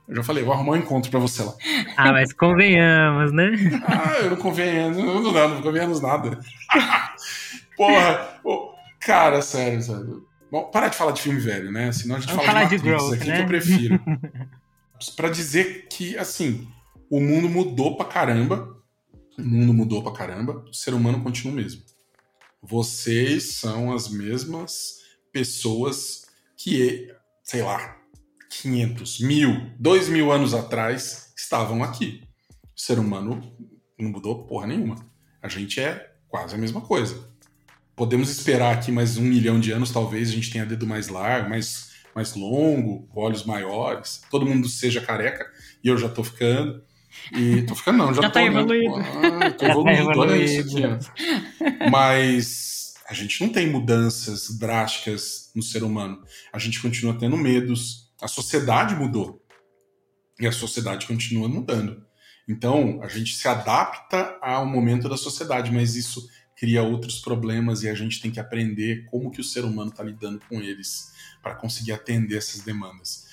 eu já falei, vou arrumar um encontro pra você lá. Ah, mas convenhamos, né? Ah, eu não convenho, não, não, não, não convenhamos nada. [laughs] Porra, cara, sério, sério. Bom, para de falar de filme velho, né? Senão a gente Vamos fala de Matrix growth, aqui né? que eu prefiro. [laughs] para dizer que, assim, o mundo mudou pra caramba. O mundo mudou pra caramba. O ser humano continua o mesmo. Vocês são as mesmas pessoas que, sei lá, 500, mil, dois mil anos atrás estavam aqui. O ser humano não mudou porra nenhuma. A gente é quase a mesma coisa. Podemos esperar aqui mais um milhão de anos, talvez a gente tenha dedo mais largo, mais, mais longo, olhos maiores, todo mundo seja careca, e eu já tô ficando. E tô ficando, não, já, já tô. Tá né? evoluído. Ah, tô [laughs] evoluindo, tá olha isso aqui. Mas a gente não tem mudanças drásticas no ser humano. A gente continua tendo medos, a sociedade mudou. E a sociedade continua mudando. Então, a gente se adapta ao momento da sociedade, mas isso cria outros problemas e a gente tem que aprender como que o ser humano está lidando com eles para conseguir atender essas demandas.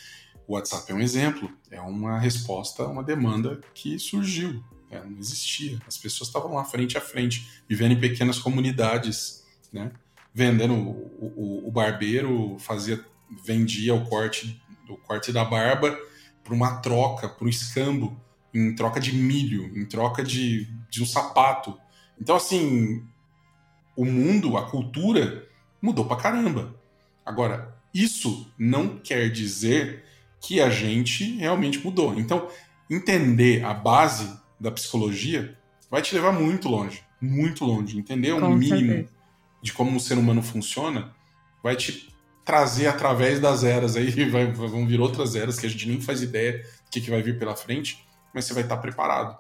O WhatsApp é um exemplo, é uma resposta a uma demanda que surgiu, né? não existia. As pessoas estavam lá frente a frente, vivendo em pequenas comunidades, né? vendendo o, o, o barbeiro fazia vendia o corte o corte da barba para uma troca, para um escambo, em troca de milho, em troca de, de um sapato. Então, assim, o mundo, a cultura mudou pra caramba. Agora, isso não quer dizer que a gente realmente mudou. Então, entender a base da psicologia vai te levar muito longe, muito longe. Entender o um mínimo certeza. de como o ser humano funciona vai te trazer através das eras aí, [laughs] vai, vão vir outras eras que a gente nem faz ideia do que, que vai vir pela frente, mas você vai estar preparado.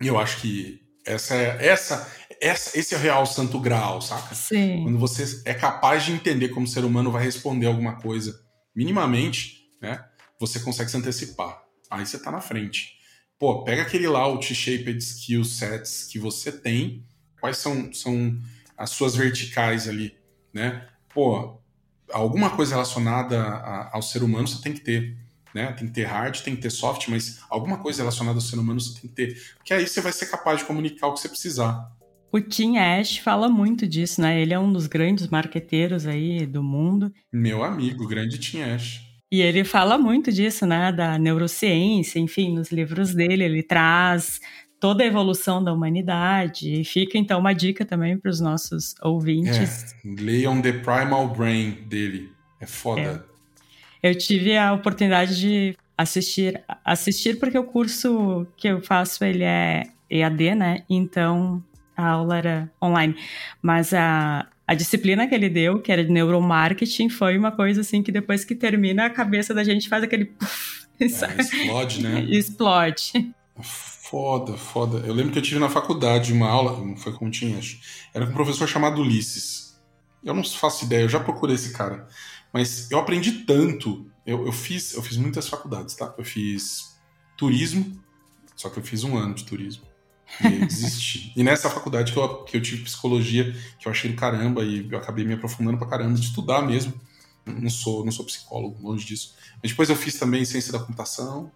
E eu acho que essa é, essa, essa, esse é o real santo grau, saca? Sim. Quando você é capaz de entender como o ser humano vai responder alguma coisa minimamente, né? Você consegue se antecipar. Aí você tá na frente. Pô, pega aquele lá, o T-shaped skill sets que você tem, quais são, são as suas verticais ali, né? Pô, alguma coisa relacionada a, ao ser humano você tem que ter. Né? Tem que ter hard, tem que ter soft, mas alguma coisa relacionada ao ser humano você tem que ter. Porque aí você vai ser capaz de comunicar o que você precisar. O Tim Ash fala muito disso, né? Ele é um dos grandes marqueteiros aí do mundo. Meu amigo, grande Tim Ash. E ele fala muito disso, né? Da neurociência, enfim, nos livros dele, ele traz toda a evolução da humanidade. E fica então uma dica também para os nossos ouvintes. É, leiam The Primal Brain dele. É foda. É. Eu tive a oportunidade de assistir, assistir porque o curso que eu faço ele é EAD, né? Então a aula era online. Mas a, a disciplina que ele deu, que era de neuromarketing, foi uma coisa assim que depois que termina, a cabeça da gente faz aquele. [laughs] é, explode, né? [laughs] explode. Foda, foda. Eu lembro que eu tive na faculdade uma aula, não foi com tinha, acho. Era com um professor chamado Ulisses. Eu não faço ideia, eu já procurei esse cara. Mas eu aprendi tanto. Eu, eu fiz, eu fiz muitas faculdades, tá? Eu fiz turismo, só que eu fiz um ano de turismo. E desisti. e nessa faculdade que eu, que eu tive psicologia, que eu achei caramba, e eu acabei me aprofundando pra caramba de estudar mesmo. Não sou, não sou psicólogo, longe disso. Mas depois eu fiz também ciência da computação.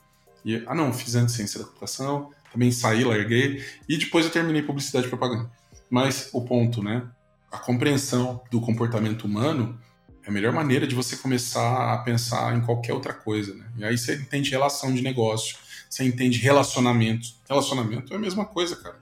E, ah, não, fiz antes ciência da computação também saí, larguei, e depois eu terminei publicidade e propaganda. Mas o ponto, né? A compreensão do comportamento humano a melhor maneira de você começar a pensar em qualquer outra coisa, né? E aí você entende relação de negócio, você entende relacionamento. Relacionamento é a mesma coisa, cara.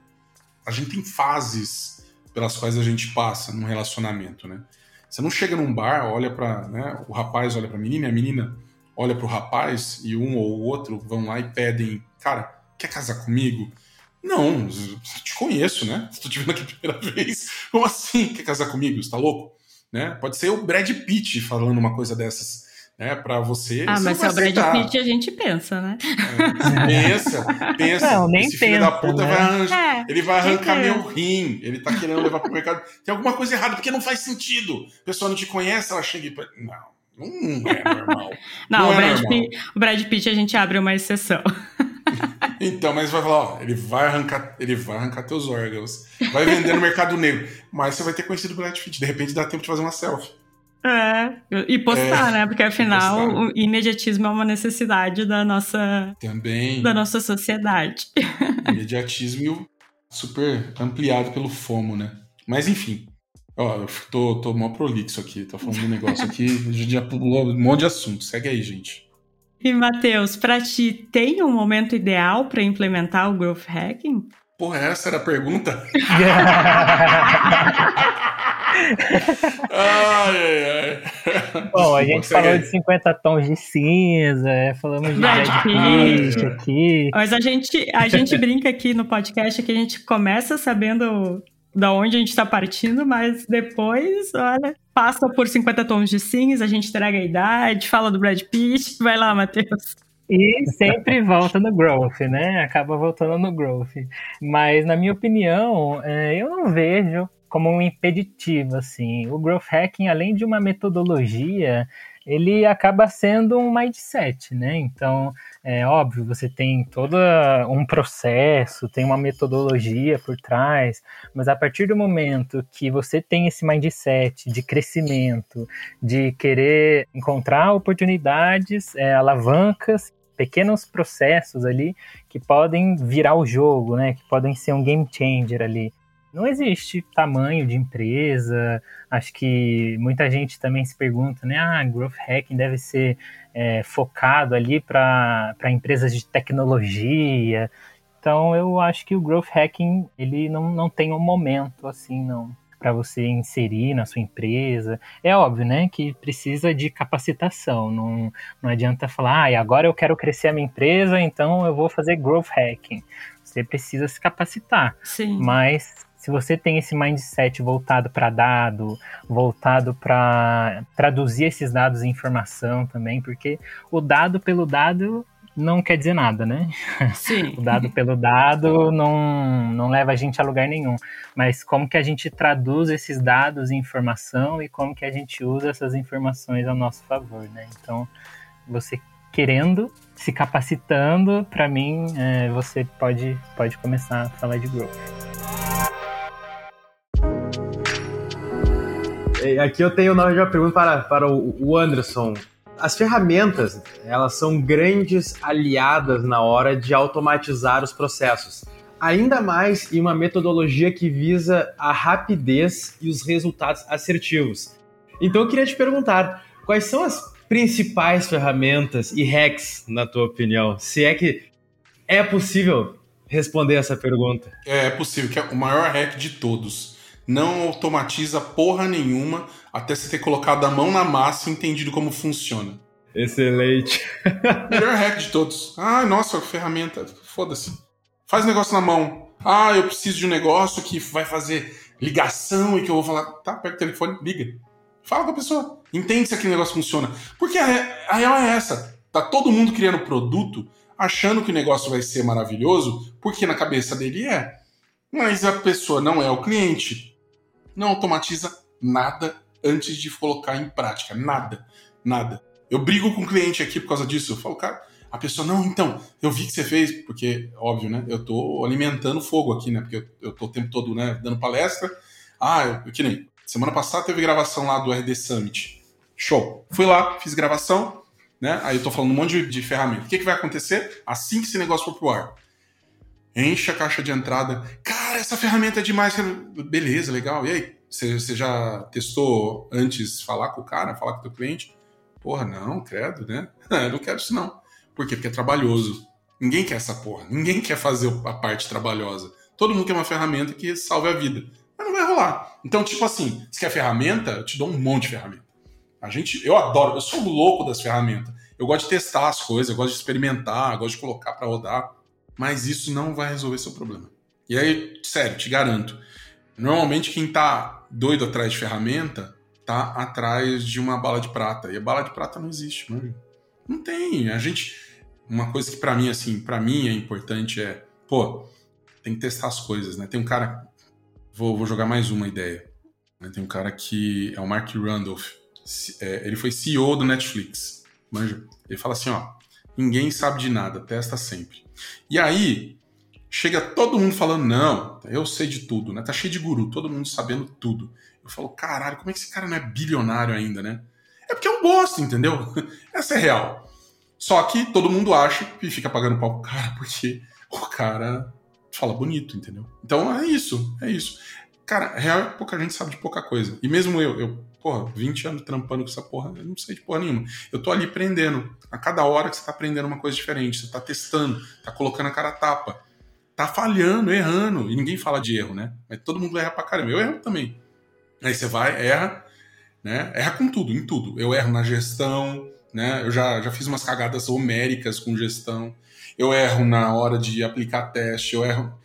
A gente tem fases pelas quais a gente passa num relacionamento, né? Você não chega num bar, olha para, né, o rapaz olha para a menina, e a menina olha para o rapaz e um ou o outro vão lá e pedem, cara, quer casar comigo? Não, te conheço, né? Estou te vendo aqui a primeira [laughs] vez. Como assim? Quer casar comigo? Você tá louco? Né? Pode ser o Brad Pitt falando uma coisa dessas né, para você. Ah, mas se é o Brad Pitt a gente pensa, né? É, pensa, pensa. Não, nem Esse pensa, filho da puta né? vai arranjar, É, ele vai arrancar que- meu rim, ele tá querendo levar pro mercado. Tem alguma coisa errada, porque não faz sentido. A pessoa não te conhece, ela chega e. Não, não é normal. Não, Não o, é Brad normal. Pitt, o Brad Pitt a gente abre uma exceção. Então, mas vai falar, ó, ele vai arrancar, ele vai arrancar teus órgãos, vai vender no mercado negro, mas você vai ter conhecido o Brad Pitt, de repente dá tempo de fazer uma selfie. É, e postar, É, né? Porque afinal postar. o imediatismo é uma necessidade da nossa, Também da nossa sociedade. [laughs] imediatismo super ampliado pelo FOMO, né? Mas enfim, ó, eu tô, tô mó prolixo aqui, tô falando de um negócio aqui, [laughs] a gente já pulou um monte de assunto, segue aí, gente. E Matheus, pra ti tem um momento ideal para implementar o growth hacking? Porra, essa era a pergunta? [laughs] ai, ai, ai. Bom, a gente segue falou de 50 tons de cinza, é, falamos de Brad. Pitt aqui. Mas a gente, a gente brinca aqui no podcast que a gente começa sabendo da onde a gente tá partindo, mas depois, olha, passa por 50 tons de cinza, a gente entrega a idade, fala do Brad Pitt. Vai lá, Matheus. E sempre volta no growth, né? Acaba voltando no growth. Mas, na minha opinião, é, eu não vejo como um impeditivo, assim. O growth hacking, além de uma metodologia, ele acaba sendo um mindset, né? Então, é óbvio, você tem todo um processo, tem uma metodologia por trás, mas a partir do momento que você tem esse mindset de crescimento, de querer encontrar oportunidades, é, alavancas, pequenos processos ali que podem virar o jogo, né? Que podem ser um game changer ali. Não existe tamanho de empresa. Acho que muita gente também se pergunta, né? Ah, growth hacking deve ser é, focado ali para empresas de tecnologia. Então eu acho que o growth hacking ele não, não tem um momento assim, não para você inserir na sua empresa. É óbvio, né, que precisa de capacitação. Não, não adianta falar, ah, agora eu quero crescer a minha empresa, então eu vou fazer growth hacking. Você precisa se capacitar. Sim. Mas se você tem esse mindset voltado para dado, voltado para traduzir esses dados em informação também, porque o dado pelo dado não quer dizer nada, né? Sim. [laughs] O dado pelo dado não, não leva a gente a lugar nenhum. Mas como que a gente traduz esses dados em informação e como que a gente usa essas informações ao nosso favor, né? Então, você querendo, se capacitando, para mim, é, você pode, pode começar a falar de growth. Aqui eu tenho uma pergunta para, para o o Anderson. As ferramentas, elas são grandes aliadas na hora de automatizar os processos. Ainda mais em uma metodologia que visa a rapidez e os resultados assertivos. Então eu queria te perguntar, quais são as principais ferramentas e hacks, na tua opinião? Se é que é possível responder essa pergunta. É, é possível, que é o maior hack de todos. Não automatiza porra nenhuma até você ter colocado a mão na massa e entendido como funciona. Excelente. [laughs] Melhor hack de todos. Ah, nossa, ferramenta. Foda-se. Faz negócio na mão. Ah, eu preciso de um negócio que vai fazer ligação e que eu vou falar. Tá, pega o telefone, liga. Fala com a pessoa. Entende se aquele negócio funciona. Porque a, a real é essa. Tá todo mundo criando produto achando que o negócio vai ser maravilhoso, porque na cabeça dele é. Mas a pessoa não é o cliente. Não automatiza nada antes de colocar em prática. Nada. Nada. Eu brigo com o cliente aqui por causa disso. Eu falo, cara, a pessoa, não, então, eu vi que você fez, porque, óbvio, né? Eu tô alimentando fogo aqui, né? Porque eu, eu tô o tempo todo, né, dando palestra. Ah, eu, que nem. Semana passada teve gravação lá do RD Summit. Show. Fui lá, fiz gravação, né? Aí eu tô falando um monte de, de ferramenta. O que, que vai acontecer assim que esse negócio for pro ar? Enche a caixa de entrada. Cara, essa ferramenta é demais. Beleza, legal. E aí? Você, já testou antes falar com o cara, falar com o teu cliente? Porra, não, credo, né? [laughs] Eu não quero isso não. Por quê? Porque é trabalhoso. Ninguém quer essa porra. Ninguém quer fazer a parte trabalhosa. Todo mundo quer uma ferramenta que salve a vida. Mas não vai rolar. Então, tipo assim, se quer ferramenta, eu te dou um monte de ferramenta. A gente, eu adoro, eu sou louco das ferramentas. Eu gosto de testar as coisas, eu gosto de experimentar, eu gosto de colocar para rodar, mas isso não vai resolver seu problema. E aí, sério, te garanto, normalmente quem tá doido atrás de ferramenta tá atrás de uma bala de prata. E a bala de prata não existe, mano. Não tem. A gente. Uma coisa que para mim, assim, para mim é importante é, pô, tem que testar as coisas, né? Tem um cara. Vou, vou jogar mais uma ideia. Né? Tem um cara que é o Mark Randolph. É, ele foi CEO do Netflix. Manja. Ele fala assim, ó. Ninguém sabe de nada, testa sempre. E aí, chega todo mundo falando, não, eu sei de tudo, né? Tá cheio de guru, todo mundo sabendo tudo. Eu falo, caralho, como é que esse cara não é bilionário ainda, né? É porque é um bosta, entendeu? [laughs] Essa é real. Só que todo mundo acha e fica pagando pau pro cara porque o cara fala bonito, entendeu? Então é isso, é isso. Cara, real é pouca gente sabe de pouca coisa. E mesmo eu, eu, porra, 20 anos trampando com essa porra, eu não sei de porra nenhuma. Eu tô ali aprendendo. A cada hora que você tá aprendendo uma coisa diferente, você tá testando, tá colocando a cara a tapa, tá falhando, errando. E ninguém fala de erro, né? Mas todo mundo erra pra caramba. Eu erro também. Aí você vai, erra, né? Erra com tudo, em tudo. Eu erro na gestão, né? Eu já, já fiz umas cagadas homéricas com gestão. Eu erro na hora de aplicar teste, eu erro.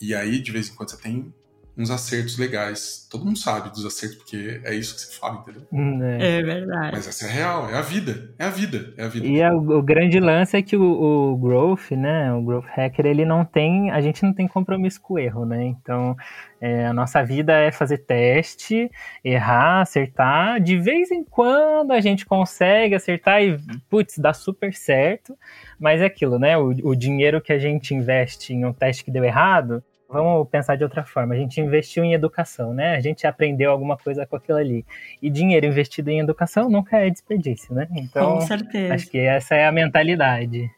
E aí, de vez em quando, você tem uns acertos legais. Todo mundo sabe dos acertos, porque é isso que você fala, entendeu? Hum, é. é verdade. Mas essa é real, é a vida. É a vida, é a vida. E é, o, o, grande lance é que o, o, growth, né? O growth hacker, ele não tem. A gente não tem compromisso com o erro, né? Então. É, a nossa vida é fazer teste, errar, acertar. De vez em quando a gente consegue acertar e, putz, dá super certo. Mas é aquilo, né? O, o dinheiro que a gente investe em um teste que deu errado, vamos pensar de outra forma. A gente investiu em educação, né? A gente aprendeu alguma coisa com aquilo ali. E dinheiro investido em educação nunca é desperdício, né? Então, com certeza. acho que essa é a mentalidade.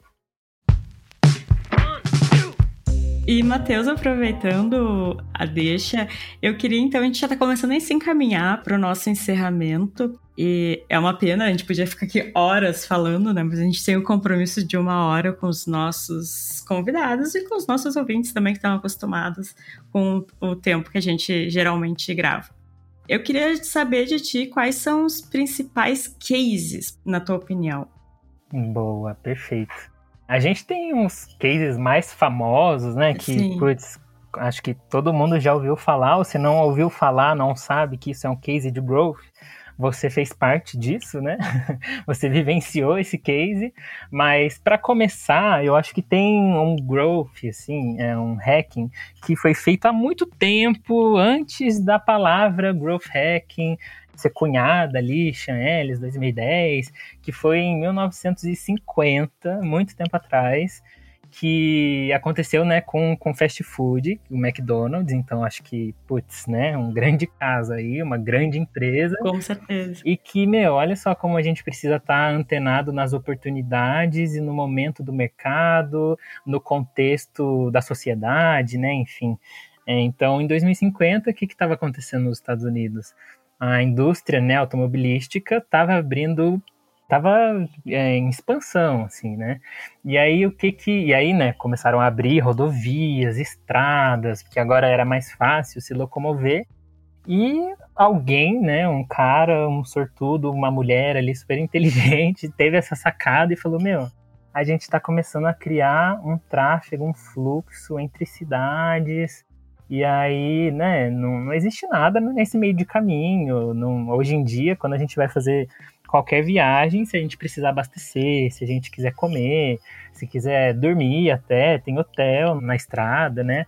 E, Matheus, aproveitando a deixa, eu queria então, a gente já está começando a se encaminhar para o nosso encerramento. E é uma pena, a gente podia ficar aqui horas falando, né? Mas a gente tem o compromisso de uma hora com os nossos convidados e com os nossos ouvintes também que estão acostumados com o tempo que a gente geralmente grava. Eu queria saber de ti quais são os principais cases, na tua opinião. Boa, perfeito. A gente tem uns cases mais famosos, né? Que, putz, acho que todo mundo já ouviu falar, ou se não ouviu falar, não sabe que isso é um case de growth. Você fez parte disso, né? [laughs] Você vivenciou esse case, mas para começar, eu acho que tem um growth, assim, é um hacking que foi feito há muito tempo antes da palavra growth hacking ser cunhada ali, Sean Ellis, 2010, que foi em 1950, muito tempo atrás, que aconteceu, né, com, com fast food, o McDonald's, então acho que, putz, né, um grande caso aí, uma grande empresa. Com certeza. E que, meu, olha só como a gente precisa estar tá antenado nas oportunidades e no momento do mercado, no contexto da sociedade, né, enfim. É, então, em 2050, o que estava acontecendo nos Estados Unidos? A indústria né, automobilística estava abrindo estava é, em expansão, assim, né? E aí o que que e aí, né? Começaram a abrir rodovias, estradas, porque agora era mais fácil se locomover. E alguém, né? Um cara, um sortudo, uma mulher ali super inteligente, [laughs] teve essa sacada e falou: meu, a gente está começando a criar um tráfego, um fluxo entre cidades e aí, né, não, não existe nada nesse meio de caminho. Não, hoje em dia, quando a gente vai fazer qualquer viagem, se a gente precisar abastecer, se a gente quiser comer, se quiser dormir até, tem hotel na estrada, né?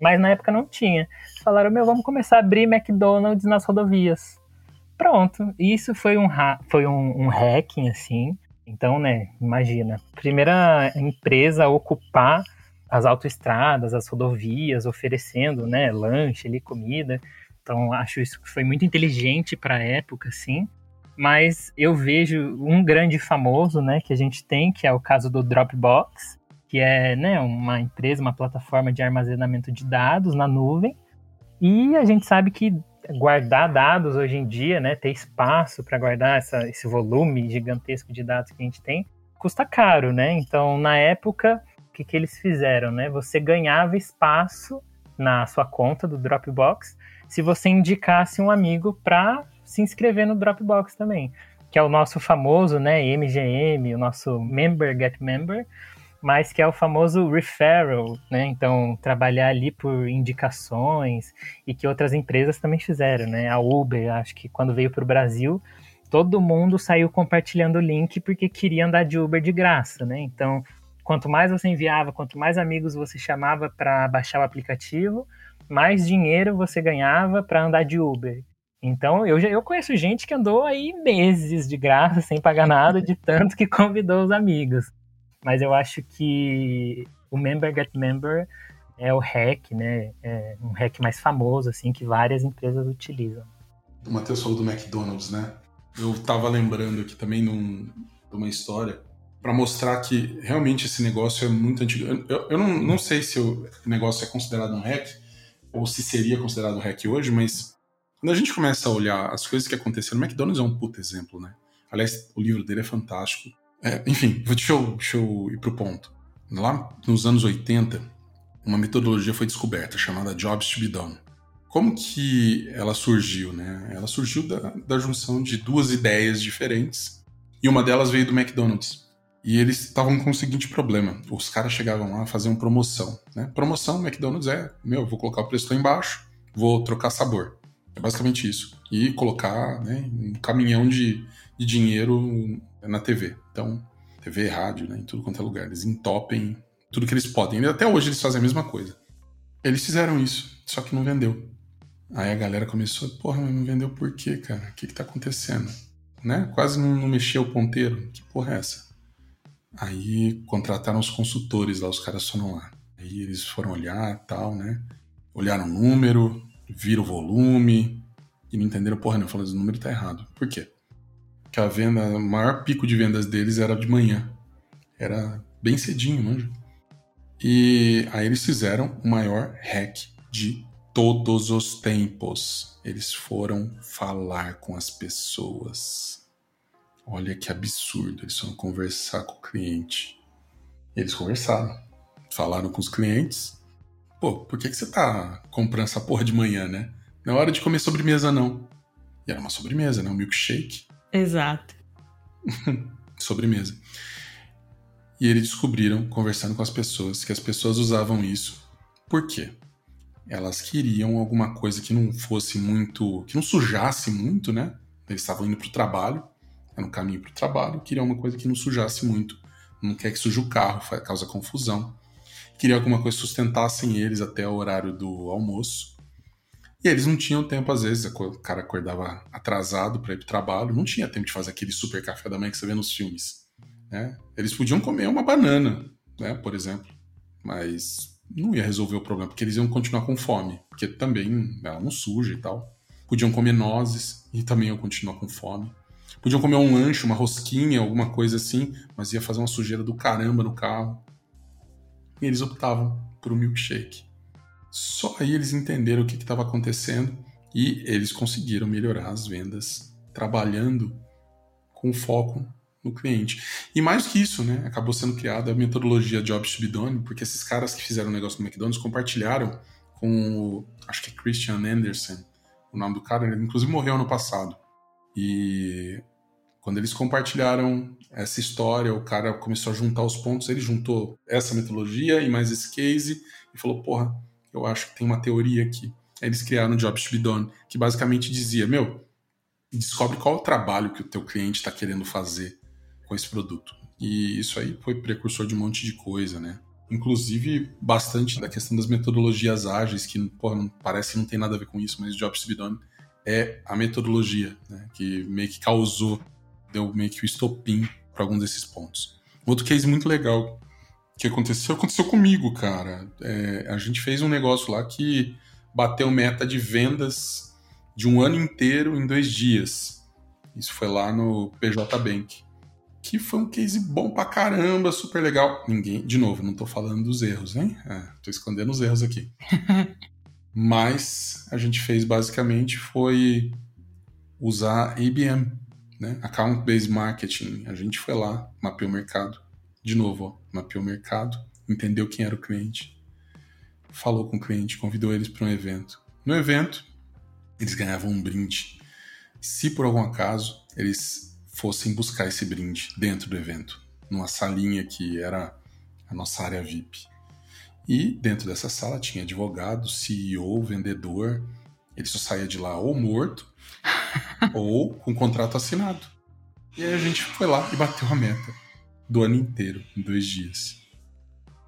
Mas na época não tinha. Falaram, meu, vamos começar a abrir McDonald's nas rodovias. Pronto. Isso foi um, foi um, um hacking, assim. Então, né, imagina. Primeira empresa a ocupar as autoestradas, as rodovias, oferecendo, né, lanche ali, comida. Então, acho isso que foi muito inteligente para a época, sim. Mas eu vejo um grande famoso, né, que a gente tem, que é o caso do Dropbox, que é, né, uma empresa, uma plataforma de armazenamento de dados na nuvem. E a gente sabe que guardar dados hoje em dia, né, ter espaço para guardar essa, esse volume gigantesco de dados que a gente tem, custa caro, né? Então, na época, que, que eles fizeram, né? Você ganhava espaço na sua conta do Dropbox se você indicasse um amigo para se inscrever no Dropbox também, que é o nosso famoso, né, MGM, o nosso Member Get Member, mas que é o famoso referral, né? Então, trabalhar ali por indicações e que outras empresas também fizeram, né? A Uber, acho que quando veio para o Brasil, todo mundo saiu compartilhando o link porque queria andar de Uber de graça, né? Então, quanto mais você enviava, quanto mais amigos você chamava para baixar o aplicativo, mais dinheiro você ganhava para andar de Uber. Então, eu, já, eu conheço gente que andou aí meses de graça, sem pagar nada, de tanto que convidou os amigos. Mas eu acho que o Member Get Member é o hack, né? É um hack mais famoso, assim, que várias empresas utilizam. O Matheus falou do McDonald's, né? Eu tava lembrando aqui também de uma história para mostrar que realmente esse negócio é muito antigo. Eu, eu não, não sei se o negócio é considerado um hack, ou se seria considerado hack hoje, mas quando a gente começa a olhar as coisas que aconteceram, o McDonald's é um puto exemplo, né? Aliás, o livro dele é fantástico. É, enfim, deixa eu, deixa eu ir pro ponto. Lá nos anos 80, uma metodologia foi descoberta chamada Jobs to be Done. Como que ela surgiu, né? Ela surgiu da, da junção de duas ideias diferentes e uma delas veio do McDonald's. E eles estavam com o seguinte problema: os caras chegavam lá uma promoção. Né? Promoção, McDonald's é, meu, vou colocar o preço lá embaixo, vou trocar sabor. É basicamente isso. E colocar né, um caminhão de, de dinheiro na TV. Então, TV, rádio, né, em tudo quanto é lugar. Eles entopem tudo que eles podem. Até hoje eles fazem a mesma coisa. Eles fizeram isso, só que não vendeu. Aí a galera começou, porra, mas não vendeu por quê, cara? O que que tá acontecendo? Né? Quase não, não mexeu o ponteiro. Que porra é essa? Aí contrataram os consultores lá, os caras foram lá. Aí eles foram olhar tal, né? Olharam o número, viram o volume e não entenderam porra não. Falaram, o número tá errado. Por quê? Porque a venda, o maior pico de vendas deles era de manhã. Era bem cedinho, manja. E aí eles fizeram o maior hack de todos os tempos. Eles foram falar com as pessoas. Olha que absurdo, eles foram conversar com o cliente. Eles conversaram, falaram com os clientes. Pô, por que, que você tá comprando essa porra de manhã, né? Não é hora de comer sobremesa, não. E era uma sobremesa, né? Um milkshake. Exato. [laughs] sobremesa. E eles descobriram, conversando com as pessoas, que as pessoas usavam isso. Por quê? Elas queriam alguma coisa que não fosse muito. que não sujasse muito, né? Eles estavam indo pro trabalho era um caminho para o trabalho, queria uma coisa que não sujasse muito, não quer que suje o carro, causa confusão. Queria alguma coisa que sustentassem eles até o horário do almoço. E eles não tinham tempo, às vezes, o cara acordava atrasado para ir para o trabalho, não tinha tempo de fazer aquele super café da manhã que você vê nos filmes. Né? Eles podiam comer uma banana, né, por exemplo, mas não ia resolver o problema, porque eles iam continuar com fome, porque também ela não suja e tal. Podiam comer nozes e também iam continuar com fome. Podiam comer um lanche, uma rosquinha, alguma coisa assim, mas ia fazer uma sujeira do caramba no carro. E eles optavam por um milkshake. Só aí eles entenderam o que estava acontecendo e eles conseguiram melhorar as vendas trabalhando com foco no cliente. E mais que isso, né, acabou sendo criada a metodologia Jobs to be Done, porque esses caras que fizeram o negócio no McDonald's compartilharam com o, acho que é Christian Anderson, o nome do cara, ele inclusive morreu ano passado. E quando eles compartilharam essa história, o cara começou a juntar os pontos, ele juntou essa metodologia e mais esse case e falou: porra, eu acho que tem uma teoria aqui. Aí eles criaram o Jobs to be Done, que basicamente dizia: meu, descobre qual é o trabalho que o teu cliente está querendo fazer com esse produto. E isso aí foi precursor de um monte de coisa, né? Inclusive, bastante da questão das metodologias ágeis, que porra, parece que não tem nada a ver com isso, mas Jobs to be Done é a metodologia né, que meio que causou deu meio que o estopim para algum desses pontos. Outro case muito legal que aconteceu, aconteceu comigo, cara. É, a gente fez um negócio lá que bateu meta de vendas de um ano inteiro em dois dias. Isso foi lá no PJ Bank. Que foi um case bom pra caramba, super legal. Ninguém, de novo, não tô falando dos erros, hein? É, tô escondendo os erros aqui. [laughs] Mas a gente fez basicamente foi usar IBM né? Account-based marketing. A gente foi lá, mapeou o mercado. De novo, ó, mapeou o mercado, entendeu quem era o cliente. falou com o cliente, convidou eles para um evento. No evento, eles ganhavam um brinde. Se por algum acaso eles fossem buscar esse brinde dentro do evento, numa salinha que era a nossa área VIP. E dentro dessa sala tinha advogado, CEO, vendedor. Ele só saía de lá ou morto ou com contrato assinado. E aí a gente foi lá e bateu a meta do ano inteiro, em dois dias.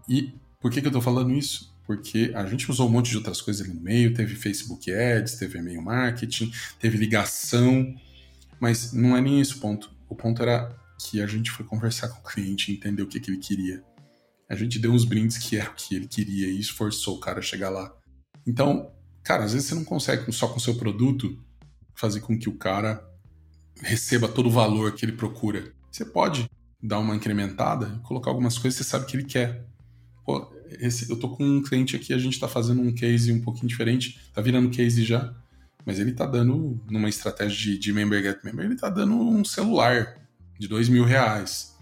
E por que, que eu tô falando isso? Porque a gente usou um monte de outras coisas ali no meio, teve Facebook Ads, teve e-mail marketing, teve ligação, mas não é nem esse o ponto. O ponto era que a gente foi conversar com o cliente entender o que, que ele queria. A gente deu uns brindes que era o que ele queria e esforçou o cara a chegar lá. Então, cara, às vezes você não consegue só com o seu produto fazer com que o cara receba todo o valor que ele procura. Você pode dar uma incrementada e colocar algumas coisas que você sabe que ele quer. Pô, esse, eu tô com um cliente aqui, a gente tá fazendo um case um pouquinho diferente, tá virando case já, mas ele tá dando, numa estratégia de, de member get member, ele tá dando um celular de dois mil reais.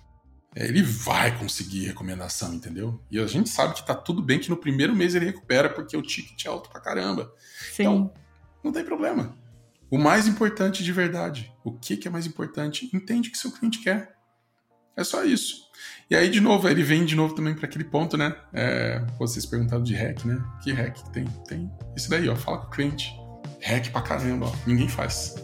É, ele vai conseguir recomendação, entendeu? E a gente sabe que tá tudo bem que no primeiro mês ele recupera porque o ticket é alto pra caramba. Sim. Então, não tem problema. O mais importante de verdade, o que, que é mais importante? Entende o que seu cliente quer. É só isso. E aí, de novo, ele vem de novo também para aquele ponto, né? É, vocês perguntaram de hack, né? Que hack tem? Tem isso daí, ó. Fala com o cliente. Hack pra caramba, ó. Ninguém faz.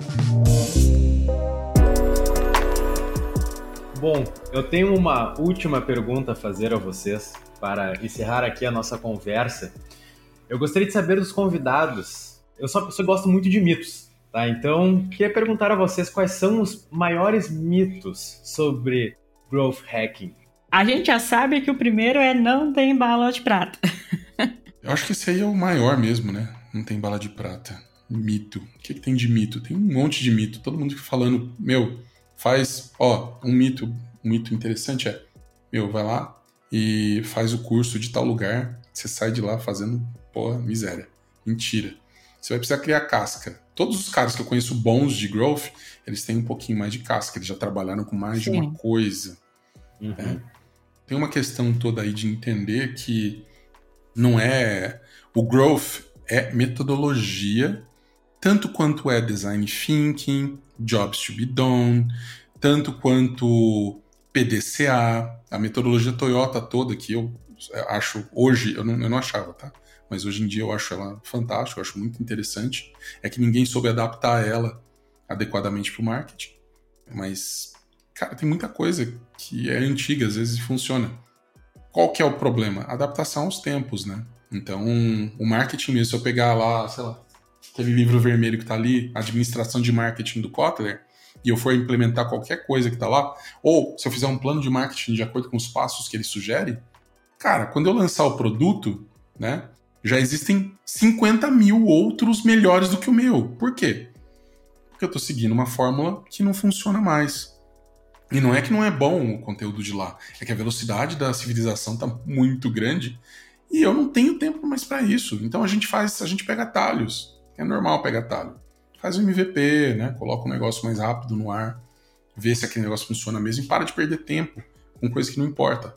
Bom, eu tenho uma última pergunta a fazer a vocês para encerrar aqui a nossa conversa. Eu gostaria de saber dos convidados. Eu pessoa que gosto muito de mitos. Tá, então, queria perguntar a vocês quais são os maiores mitos sobre growth hacking. A gente já sabe que o primeiro é não tem bala de prata. [laughs] Eu acho que esse aí é o maior mesmo, né? Não tem bala de prata. Mito. O que, que tem de mito? Tem um monte de mito. Todo mundo falando, meu, faz, ó, um mito, um mito interessante é, meu, vai lá e faz o curso de tal lugar, você sai de lá fazendo, porra, miséria. Mentira. Você vai precisar criar casca. Todos os caras que eu conheço bons de growth, eles têm um pouquinho mais de casca, eles já trabalharam com mais Sim. de uma coisa. Uhum. Né? Tem uma questão toda aí de entender que não é. O growth é metodologia, tanto quanto é design thinking, jobs to be done, tanto quanto PDCA, a metodologia Toyota toda que eu acho hoje, eu não, eu não achava, tá? Mas hoje em dia eu acho ela fantástica, eu acho muito interessante. É que ninguém soube adaptar ela adequadamente para o marketing. Mas, cara, tem muita coisa que é antiga, às vezes funciona. Qual que é o problema? Adaptação aos tempos, né? Então, o marketing mesmo, se eu pegar lá, sei lá, aquele livro vermelho que está ali, Administração de Marketing do Kotler, e eu for implementar qualquer coisa que está lá, ou se eu fizer um plano de marketing de acordo com os passos que ele sugere, cara, quando eu lançar o produto, né, já existem 50 mil outros melhores do que o meu. Por quê? Porque eu estou seguindo uma fórmula que não funciona mais. E não é que não é bom o conteúdo de lá, é que a velocidade da civilização está muito grande e eu não tenho tempo mais para isso. Então a gente faz, a gente pega atalhos. É normal pegar atalho. Faz um MVP, né? Coloca um negócio mais rápido no ar, vê se aquele negócio funciona mesmo e para de perder tempo com coisa que não importa.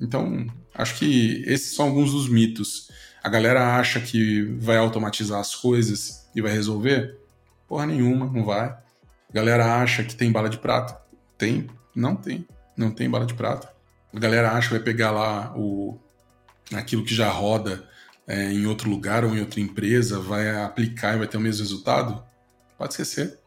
Então, acho que esses são alguns dos mitos. A galera acha que vai automatizar as coisas e vai resolver? Porra nenhuma, não vai. A galera acha que tem bala de prata? Tem? Não tem. Não tem bala de prata. A galera acha que vai pegar lá o, aquilo que já roda é, em outro lugar ou em outra empresa, vai aplicar e vai ter o mesmo resultado? Pode esquecer.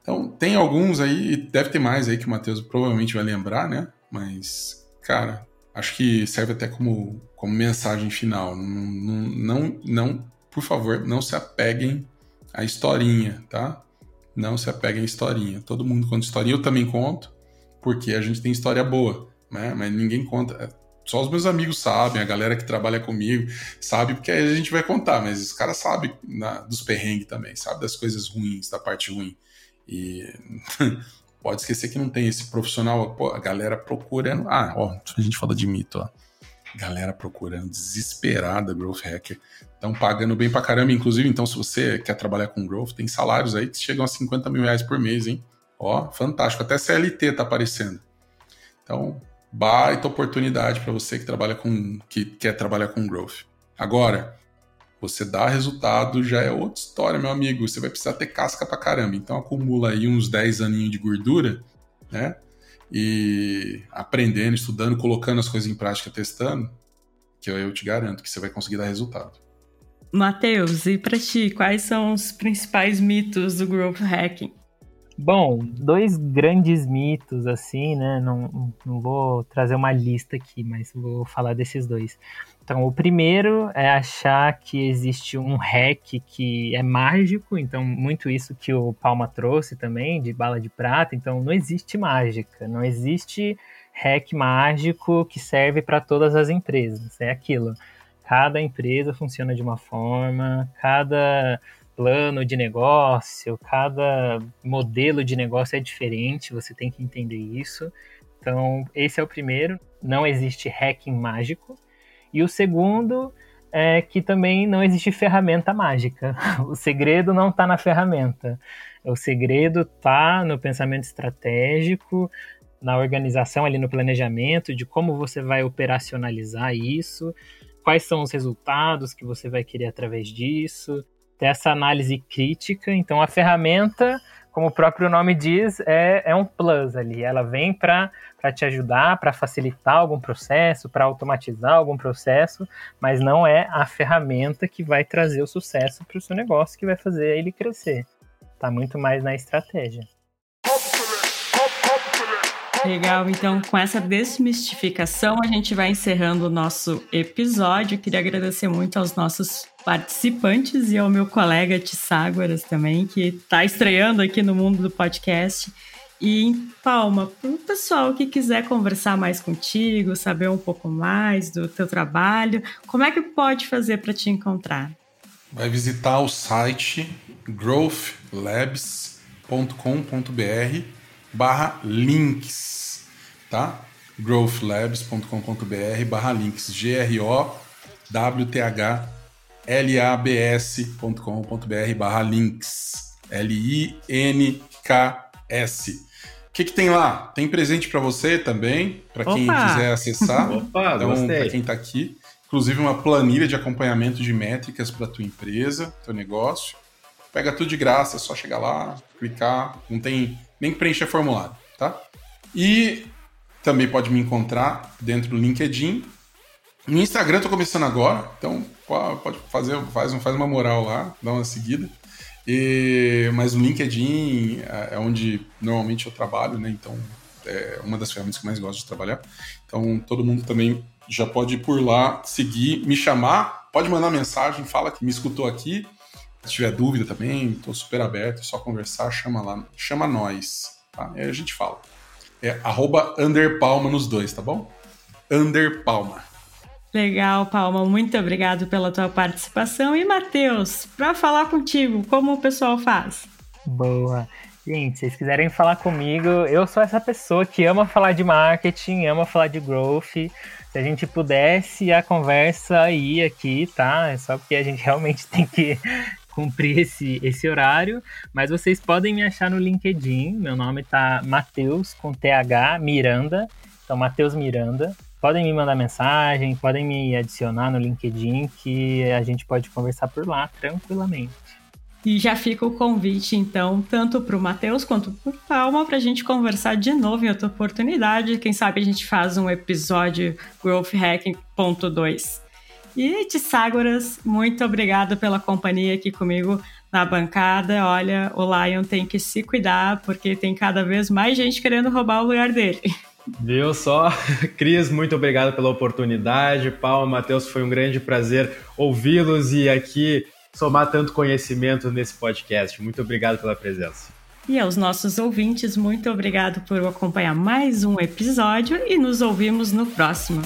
Então, tem alguns aí, deve ter mais aí que o Matheus provavelmente vai lembrar, né? Mas, cara, acho que serve até como, como mensagem final. Não, não, não, por favor, não se apeguem à historinha, tá? Não se apeguem à historinha. Todo mundo conta historinha, eu também conto, porque a gente tem história boa, né? Mas ninguém conta. Só os meus amigos sabem, a galera que trabalha comigo sabe, porque aí a gente vai contar, mas os caras sabem na, dos perrengues também, sabe das coisas ruins, da parte ruim. E [laughs] pode esquecer que não tem esse profissional, pô, a galera procurando. Ah, ó, a gente fala de mito, ó. Galera procurando, desesperada, growth hacker. Estão pagando bem pra caramba, inclusive. Então, se você quer trabalhar com growth, tem salários aí que chegam a 50 mil reais por mês, hein? Ó, fantástico. Até CLT tá aparecendo. Então, baita oportunidade para você que trabalha com que quer trabalhar com growth. Agora, você dá resultado já é outra história, meu amigo. Você vai precisar ter casca pra caramba. Então acumula aí uns 10 aninhos de gordura, né? E aprendendo, estudando, colocando as coisas em prática, testando, que eu, te garanto que você vai conseguir dar resultado. Matheus, e para ti, quais são os principais mitos do growth hacking? Bom, dois grandes mitos, assim, né? Não, não vou trazer uma lista aqui, mas vou falar desses dois. Então, o primeiro é achar que existe um hack que é mágico, então, muito isso que o Palma trouxe também, de bala de prata. Então, não existe mágica, não existe hack mágico que serve para todas as empresas. É aquilo. Cada empresa funciona de uma forma, cada plano de negócio, cada modelo de negócio é diferente, você tem que entender isso. Então, esse é o primeiro, não existe hacking mágico. E o segundo é que também não existe ferramenta mágica. [laughs] O segredo não está na ferramenta. O segredo está no pensamento estratégico, na organização ali no planejamento, de como você vai operacionalizar isso, quais são os resultados que você vai querer através disso, ter essa análise crítica. Então, a ferramenta, como o próprio nome diz, é, é um plus ali. Ela vem para te ajudar, para facilitar algum processo, para automatizar algum processo, mas não é a ferramenta que vai trazer o sucesso para o seu negócio, que vai fazer ele crescer. Está muito mais na estratégia. Legal, então com essa desmistificação a gente vai encerrando o nosso episódio. Queria agradecer muito aos nossos participantes e ao meu colega Tisságoras também, que está estreando aqui no mundo do podcast. E em Palma, para o pessoal que quiser conversar mais contigo, saber um pouco mais do teu trabalho, como é que pode fazer para te encontrar? Vai visitar o site growthlabs.com.br barra links, tá? growthlabs.com.br barra links, G-R-O-W-T-H-L-A-B-S.com.br barra links, L-I-N-K-S. O que, que tem lá? Tem presente para você também, para quem quiser acessar. [laughs] Opa, então, para quem está aqui. Inclusive uma planilha de acompanhamento de métricas para tua empresa, teu negócio. Pega tudo de graça, é só chegar lá, clicar, não tem nem que preencher formulário, tá? E também pode me encontrar dentro do LinkedIn. No Instagram tô começando agora, então pode fazer, faz, faz uma moral lá, dá uma seguida. E, mas o LinkedIn é, é onde normalmente eu trabalho, né? Então é uma das ferramentas que eu mais gosto de trabalhar. Então todo mundo também já pode ir por lá, seguir, me chamar, pode mandar mensagem, fala que me escutou aqui, se tiver dúvida também, estou super aberto, é só conversar, chama lá, chama nós, tá? Aí a gente fala. É arroba underpalma nos dois, tá bom? Underpalma. Legal, Palma, muito obrigado pela tua participação. E Matheus, para falar contigo, como o pessoal faz? Boa. Gente, se vocês quiserem falar comigo, eu sou essa pessoa que ama falar de marketing, ama falar de growth. Se a gente pudesse a conversa ir aqui, tá? É só porque a gente [laughs] realmente tem que cumprir [laughs] esse, esse horário, mas vocês podem me achar no LinkedIn. Meu nome tá Matheus com TH Miranda. Então, Matheus Miranda. Podem me mandar mensagem, podem me adicionar no LinkedIn que a gente pode conversar por lá tranquilamente. E já fica o convite, então, tanto para o Matheus quanto para o Palma, para a gente conversar de novo em outra oportunidade. Quem sabe a gente faz um episódio Growth Hacking ponto 2. E Tisságoras, muito obrigada pela companhia aqui comigo na bancada. Olha, o Lion tem que se cuidar, porque tem cada vez mais gente querendo roubar o lugar dele. Viu só? [laughs] Cris, muito obrigado pela oportunidade. Paulo, Matheus, foi um grande prazer ouvi-los e aqui somar tanto conhecimento nesse podcast. Muito obrigado pela presença. E aos nossos ouvintes, muito obrigado por acompanhar mais um episódio e nos ouvimos no próximo.